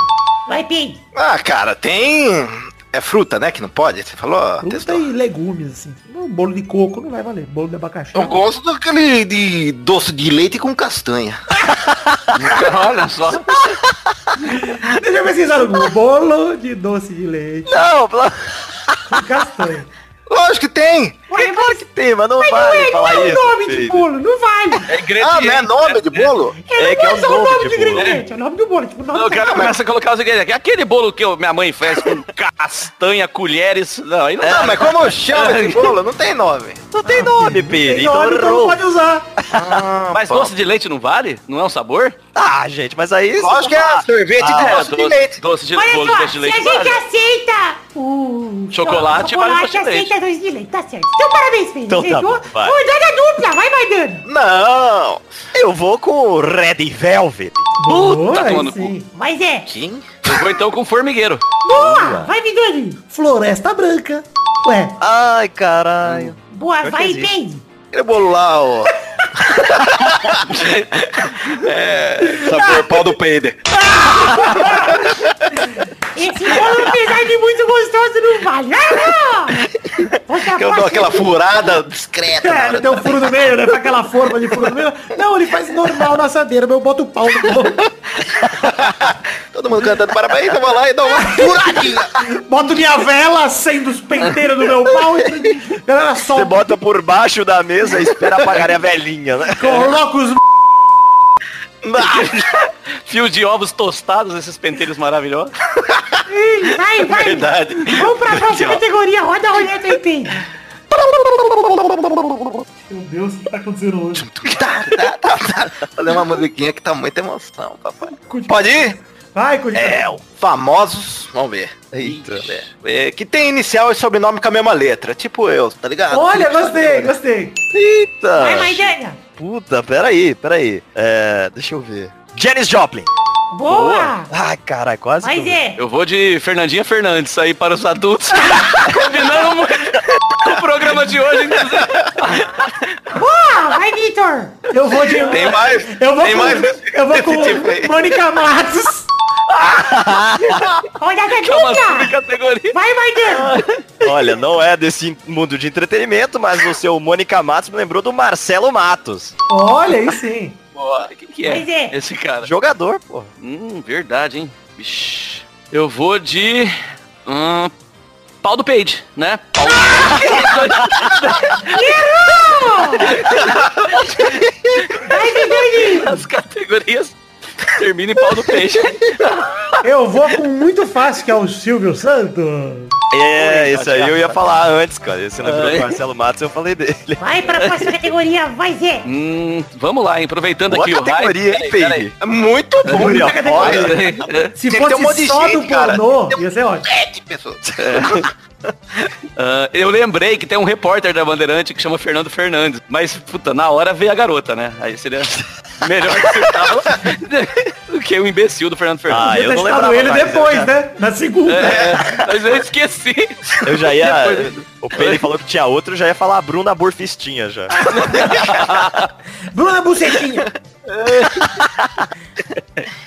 Vai, Pedro. Ah, cara, tem... É fruta, né, que não pode? Você falou, Fruta e legumes, assim. Um bolo de coco não vai valer. Bolo de abacaxi. Eu gosto daquele de doce de leite com castanha. Olha só. Deixa eu pesquisar no Google. Bolo de doce de leite Não, com castanha. Lógico que tem. Ué, claro que tem, mas não Mas não vale é, não falar é o isso. nome de filho. bolo, não vale. É ingrediente. Ah, não é nome de bolo? É, É não que é é o o nome nome de bolo. ingrediente, é o nome do bolo. Tipo, nome Não, o cara começa a colocar os ingredientes. Aquele bolo que eu- minha mãe faz com castanha, colheres. Não, aí não Não, dá. mas como chama esse bolo? Não tem nome. Não tem nome, Pedro. Tem Então nome, então não pode usar. Mas doce de leite não vale? Não é um sabor? Ah, gente, mas aí... Lógico que é sorvete Ah, de é, doce de leite. doce de, Olha bolo de de se a leite gente aceita o Chocolate, vale doce de leite. aceita doce de leite, tá certo. Então parabéns, filho. Então tá bom, vai. Rodada dupla, vai, Maidana. Não. Eu vou com o Red Velvet. Boa, tá aí tomando sim. Mas é. Quem? Eu vou então com formigueiro. Boa, vai, Vidani. Floresta branca. Ué, Ai, caralho. Boa, Pior vai. Peide. Aquele bolo lá, ó. Sabor pau do peider. Esse bolo, apesar de muito gostoso, não vale. Que eu dou aquela furada discreta. É, tem um furo no meio, né? Faz aquela forma de furo no meio. Não, ele faz normal na assadeira, mas eu boto o pau no bolo. Todo mundo cantando parabéns, eu vou lá e dou uma furadinha. Boto minha vela, acendo os penteiros do meu pau e galera Você solta. bota por baixo da mesa e espera apagar a velhinha, né? Coloca os Fio de ovos tostados, esses penteiros maravilhosos. Vai, vai. Verdade. Vamos pra próxima categoria. Roda a roleta aí, Pedro. Meu Deus, o que tá acontecendo hoje? Fazer uma musiquinha que tá muita emoção, papai. Pode ir? Vai, Corinthians. É, o famosos, vamos ver. Eita. É, que tem inicial e sobrenome com a mesma letra, tipo eu, tá ligado? Olha, gostei, gostei. Eita! Vai, Maidana. Puta, peraí, peraí. É, deixa eu ver. Janis Joplin. Boa. Ai, caralho, quase. Vai, que eu- vou de Fernandinha Fernandes aí para os adultos. Combinando muito o programa de hoje. Boa. Vai, Vitor. Eu vou de... Tem mais? Eu vou tem com, mais eu vou com. Mônica Matos. É uma dupla. subcategoria. Vai, Maidana. Olha, não é desse mundo de entretenimento, mas o seu Mônica Matos me lembrou do Marcelo Matos. Olha, aí sim. Boa, Quem que é é. esse cara? Jogador, pô. Hum, verdade, hein? Vixe. Eu vou de... Hum, pau do Page, né? Pau Vidani. As categorias terminam em pau do peixe. Eu vou com muito fácil, que é o Silvio Santos. É, isso aí eu ia falar antes, cara. Você Ai. do Marcelo Matos, eu falei dele. Vai pra próxima categoria. Vai, Zé. Hum, vamos lá, hein? aproveitando Boa aqui o categoria, hype. hein, Peide? É muito bom. Categoria. Se Tem fosse um monte só gente, do cara. pornô, ia ser ótimo. Ah, eu lembrei que tem um repórter da Bandeirante que chama Fernando Fernandes. Mas, puta, na hora veio a garota, né? Aí seria melhor citar do que o imbecil do Fernando Fernandes. Ah, eu ter não lembrava ele depois, eu né? Na segunda. É, mas eu esqueci. Eu já ia. Depois- O Pedro falou que tinha outro, eu já ia falar a Bruna Burfistinha já. Bruna Bucetinha.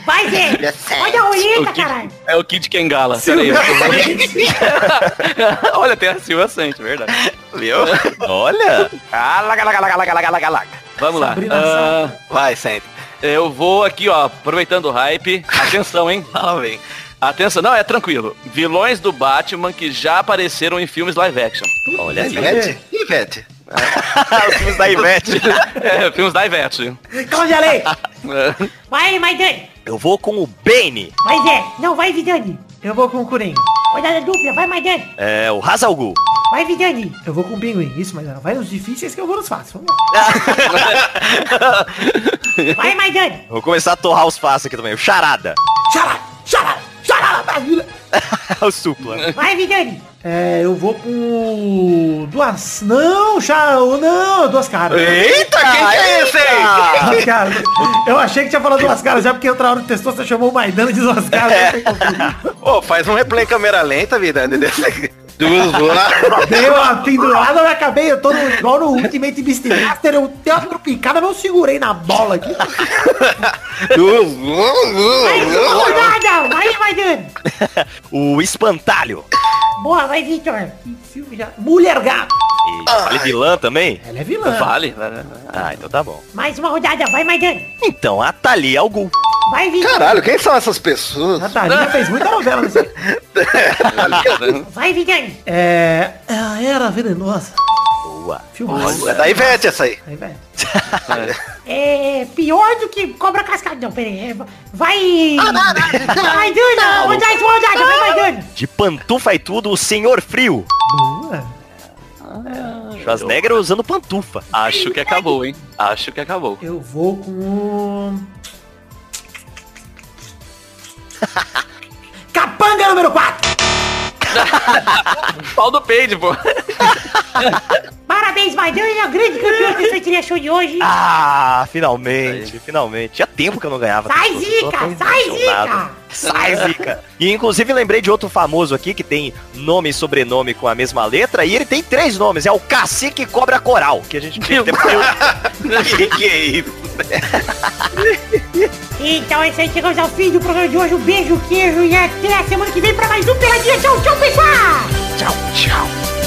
Vai, é sério. Roda a roleta, O Kid- caralho. é o Kid Kengala. Peraí. Olha, tem a Silvia Sente, verdade. Viu? Olha! Vamos lá. Ah, Vai, sente. eu vou aqui, ó, aproveitando o hype. Atenção, hein? Lá vem. Atenção, não, é tranquilo. Vilões do Batman que já apareceram em filmes live action. Olha aí. Ivete? Ivete. Os filmes da Ivete. É, filmes da Ivete. Leite. É. Vai, Maidani. Eu vou com o Bane. Vai, Zé. Não, vai, Vidani. Eu vou com o Coringa. Rodada dupla. Vai, Maidani. É, o Hazalgu. Vai, Vidani. Eu vou com o Pinguim. Isso, mas vai nos difíceis que eu vou nos fáceis. Vamos lá. Vai, Maidani. Vou começar a torrar os fáceis aqui também. O Charada. Xará, Brasília. o Supla. Vai, Vidani. É, eu vou com. Duas... Não, xará, não, duas caras. Eita, quem que é esse aí? Duas caras. Eu achei que tinha falado duas caras já, porque outra hora o testou, você chamou o Maidana de duas caras. Ô, faz um replay em câmera lenta, vida. Duas voas. Dei uma pendurada, eu acabei, eu tô no, igual no Ultimate Beastmaster, eu dei uma tropicada, mas eu segurei na bola aqui. Duas Mais uma voas. rodada. Vai, Maidani. O Espantalho. Boa, vai, Vitor. Já- Mulher gato. Vale vilã também? Ela é vilã. Vale. vale. Ah, então tá bom. Mais uma rodada. Vai, Maidani. Então, a Thalia Algu. Vai, Vitor. Caralho, quem são essas pessoas? A Thalia fez muita novela nesse Vai, É. A Era Venenosa. Boa. Filmaço. É da Ivete essa aí. Aí, velho. É pior do que cobra cascada. Não, pera aí. É, Vai. Maidana. Rodada, rodada. Vai, Maidana. De pantufa e tudo, o Senhor Frio. Boa. Schwarzenegger usando pantufa. Acho que acabou, hein? Acho que acabou. Eu vou com. Capanga número 4! Pau do peide, pô. Parabéns, Maidana. É a grande campeã desse Sorteria Show de hoje. Ah, finalmente, finalmente. Tinha tempo que eu não ganhava. Sai, Zica, sai. Zica. Sai, Zica. E inclusive lembrei de outro famoso aqui que tem nome e sobrenome com a mesma letra e ele tem três nomes. É o Cacique Cobra Coral, que a gente tinha que ter que que é isso? Então é isso aí, chegamos ao fim do programa de hoje. Um beijo, queijo e até a semana que vem pra mais um Peladinha. Tchau, tchau, pessoal! Tchau, tchau.